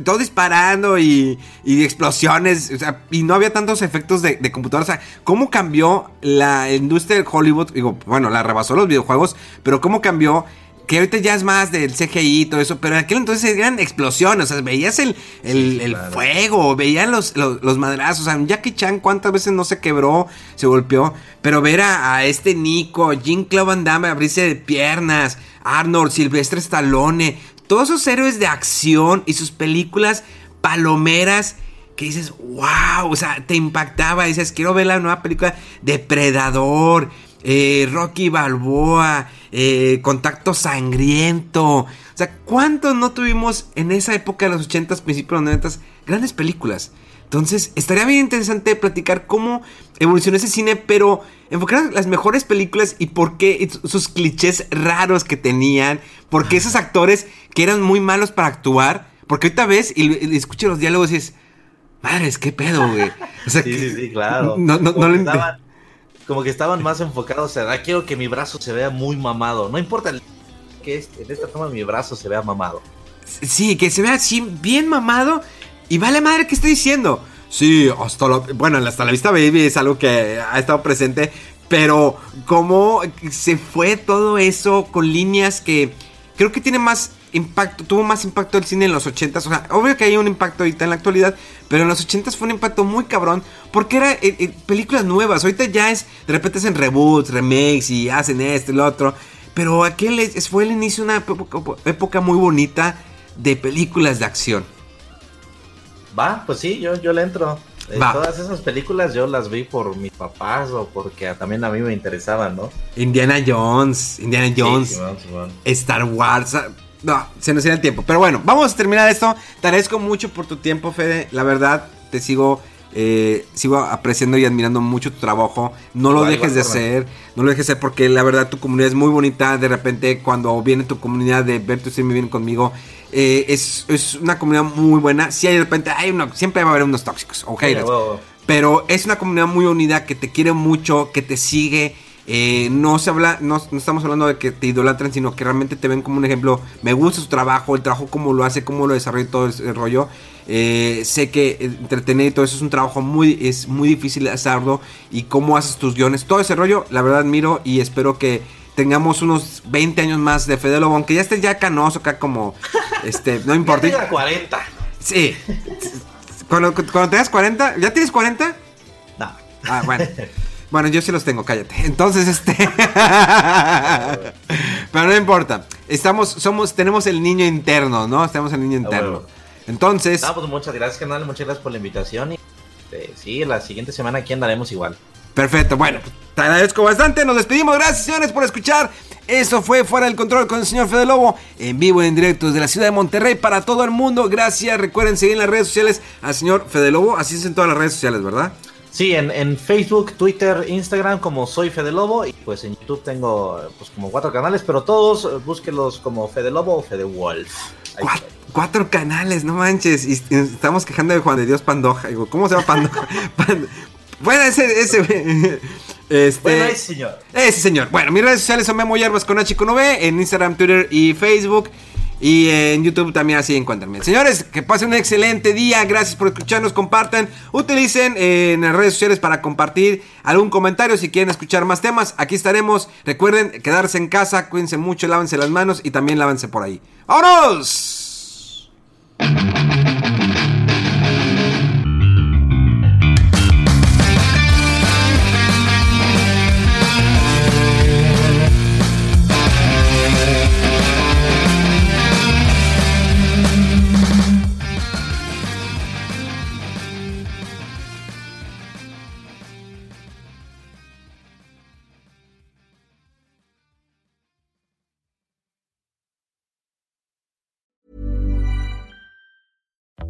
todo disparando y, y explosiones, o sea, y no había tantos efectos de, de computadora. O sea, ¿cómo cambió la industria de Hollywood? Digo, bueno, la rebasó los videojuegos, pero ¿cómo cambió? Que ahorita ya es más del CGI y todo eso, pero en aquel entonces eran explosiones, o sea, veías el, el, fuego, veías los, los, madrazos, o sea, Jackie Chan cuántas veces no se quebró, se golpeó, pero ver a, este Nico, Jim Claude Van Damme abrirse de piernas, Arnold, Silvestre Stallone, todos esos héroes de acción y sus películas palomeras que dices, wow, o sea, te impactaba, dices, quiero ver la nueva película Depredador, eh, Rocky Balboa, eh, Contacto Sangriento. O sea, ¿cuántos no tuvimos en esa época de los 80s, principios de los 90 grandes películas? Entonces, estaría bien interesante platicar cómo evolucionó ese cine, pero enfocar las mejores películas y por qué sus clichés raros que tenían, porque esos actores que eran muy malos para actuar, porque ahorita ves y, escuchas los diálogos y dices, madres, qué pedo, güey. sí, sí, sí, claro. No, no, no estaban, Como que estaban más enfocados, o sea, quiero que mi brazo se vea muy mamado. No importa que en esta toma mi brazo se vea mamado. Sí, que se vea así bien mamado y vale madre que estoy diciendo. Sí, hasta la, bueno, hasta la vista baby es algo que ha estado presente, pero cómo se fue todo eso con líneas que creo que tiene más impacto, tuvo más impacto el cine en los 80 O sea, obvio que hay un impacto ahorita en la actualidad, pero en los 80 fue un impacto muy cabrón porque era eh, eh, películas nuevas. Ahorita ya es, de repente hacen reboots, remakes y hacen esto y lo otro. Pero aquel fue el inicio de una época, muy bonita de películas de acción. Va, pues sí, yo, yo le entro. Eh, todas esas películas yo las vi por mis papás o porque también a mí me interesaban, ¿no? Indiana Jones, Indiana Jones, Star Wars. Ah, no, se nos irá el tiempo. Pero bueno, vamos a terminar esto. Te agradezco mucho por tu tiempo, Fede. La verdad, te sigo eh, sigo apreciando y admirando mucho tu trabajo. No lo dejes de hacer. No lo dejes de hacer porque la verdad tu comunidad es muy bonita. De repente cuando viene tu comunidad de ver tu stream bien conmigo. Eh, es, una comunidad muy buena. Si hay de repente, hay uno, siempre va a haber unos tóxicos o Pero es una comunidad muy unida que te quiere mucho, que te sigue. Eh, no se habla, no, estamos hablando de que te idolatren, sino que realmente te ven como un ejemplo. Me gusta su trabajo, el trabajo, cómo lo hace, cómo lo desarrolla todo el rollo. Eh, sé que entretener y todo eso es un trabajo muy, es muy difícil de hacerlo. Y cómo haces tus guiones, todo ese rollo, la verdad admiro y espero que tengamos unos 20 años más de Fede Lobo, aunque ya estés ya canoso acá como, *laughs* este, no importa. Ya 40. Sí. Cuando, cuando tengas 40, ¿ya tienes 40? No. Ah, bueno. *laughs* Bueno, yo sí los tengo, cállate. Entonces, este. *laughs* Pero no importa. Estamos, somos, tenemos el niño interno, ¿no? Tenemos el niño interno. Entonces. Ah, pues muchas gracias, canal. Muchas gracias por la invitación. Y este, sí, la siguiente semana aquí andaremos igual. Perfecto, bueno, te agradezco bastante. Nos despedimos. Gracias, señores, por escuchar. Eso fue Fuera del Control con el señor Fede Lobo, en vivo y en directo desde la ciudad de Monterrey para todo el mundo. Gracias. Recuerden seguir en las redes sociales al señor Fede Lobo. Así es en todas las redes sociales, ¿verdad? Sí, en, Facebook, Twitter, Instagram como soy Fede Lobo y pues en YouTube tengo pues como cuatro canales, pero todos eh, búsquenlos como Fede Lobo o Fede Wolf. Cuatro, canales, no manches. Y estamos quejando de Juan de Dios Pandoja. ¿Cómo se llama Pandoja? *laughs* bueno, ese, ese, *laughs* este, bueno, ese señor. Ese señor. Bueno, mis redes sociales son Memo Yerbas con H con V en Instagram, Twitter y Facebook. Y en YouTube también así encuentran. Señores, que pasen un excelente día. Gracias por escucharnos. Compartan. Utilicen en las redes sociales para compartir algún comentario si quieren escuchar más temas. Aquí estaremos. Recuerden quedarse en casa. Cuídense mucho. Lávense las manos y también lávense por ahí. ¡Vámonos!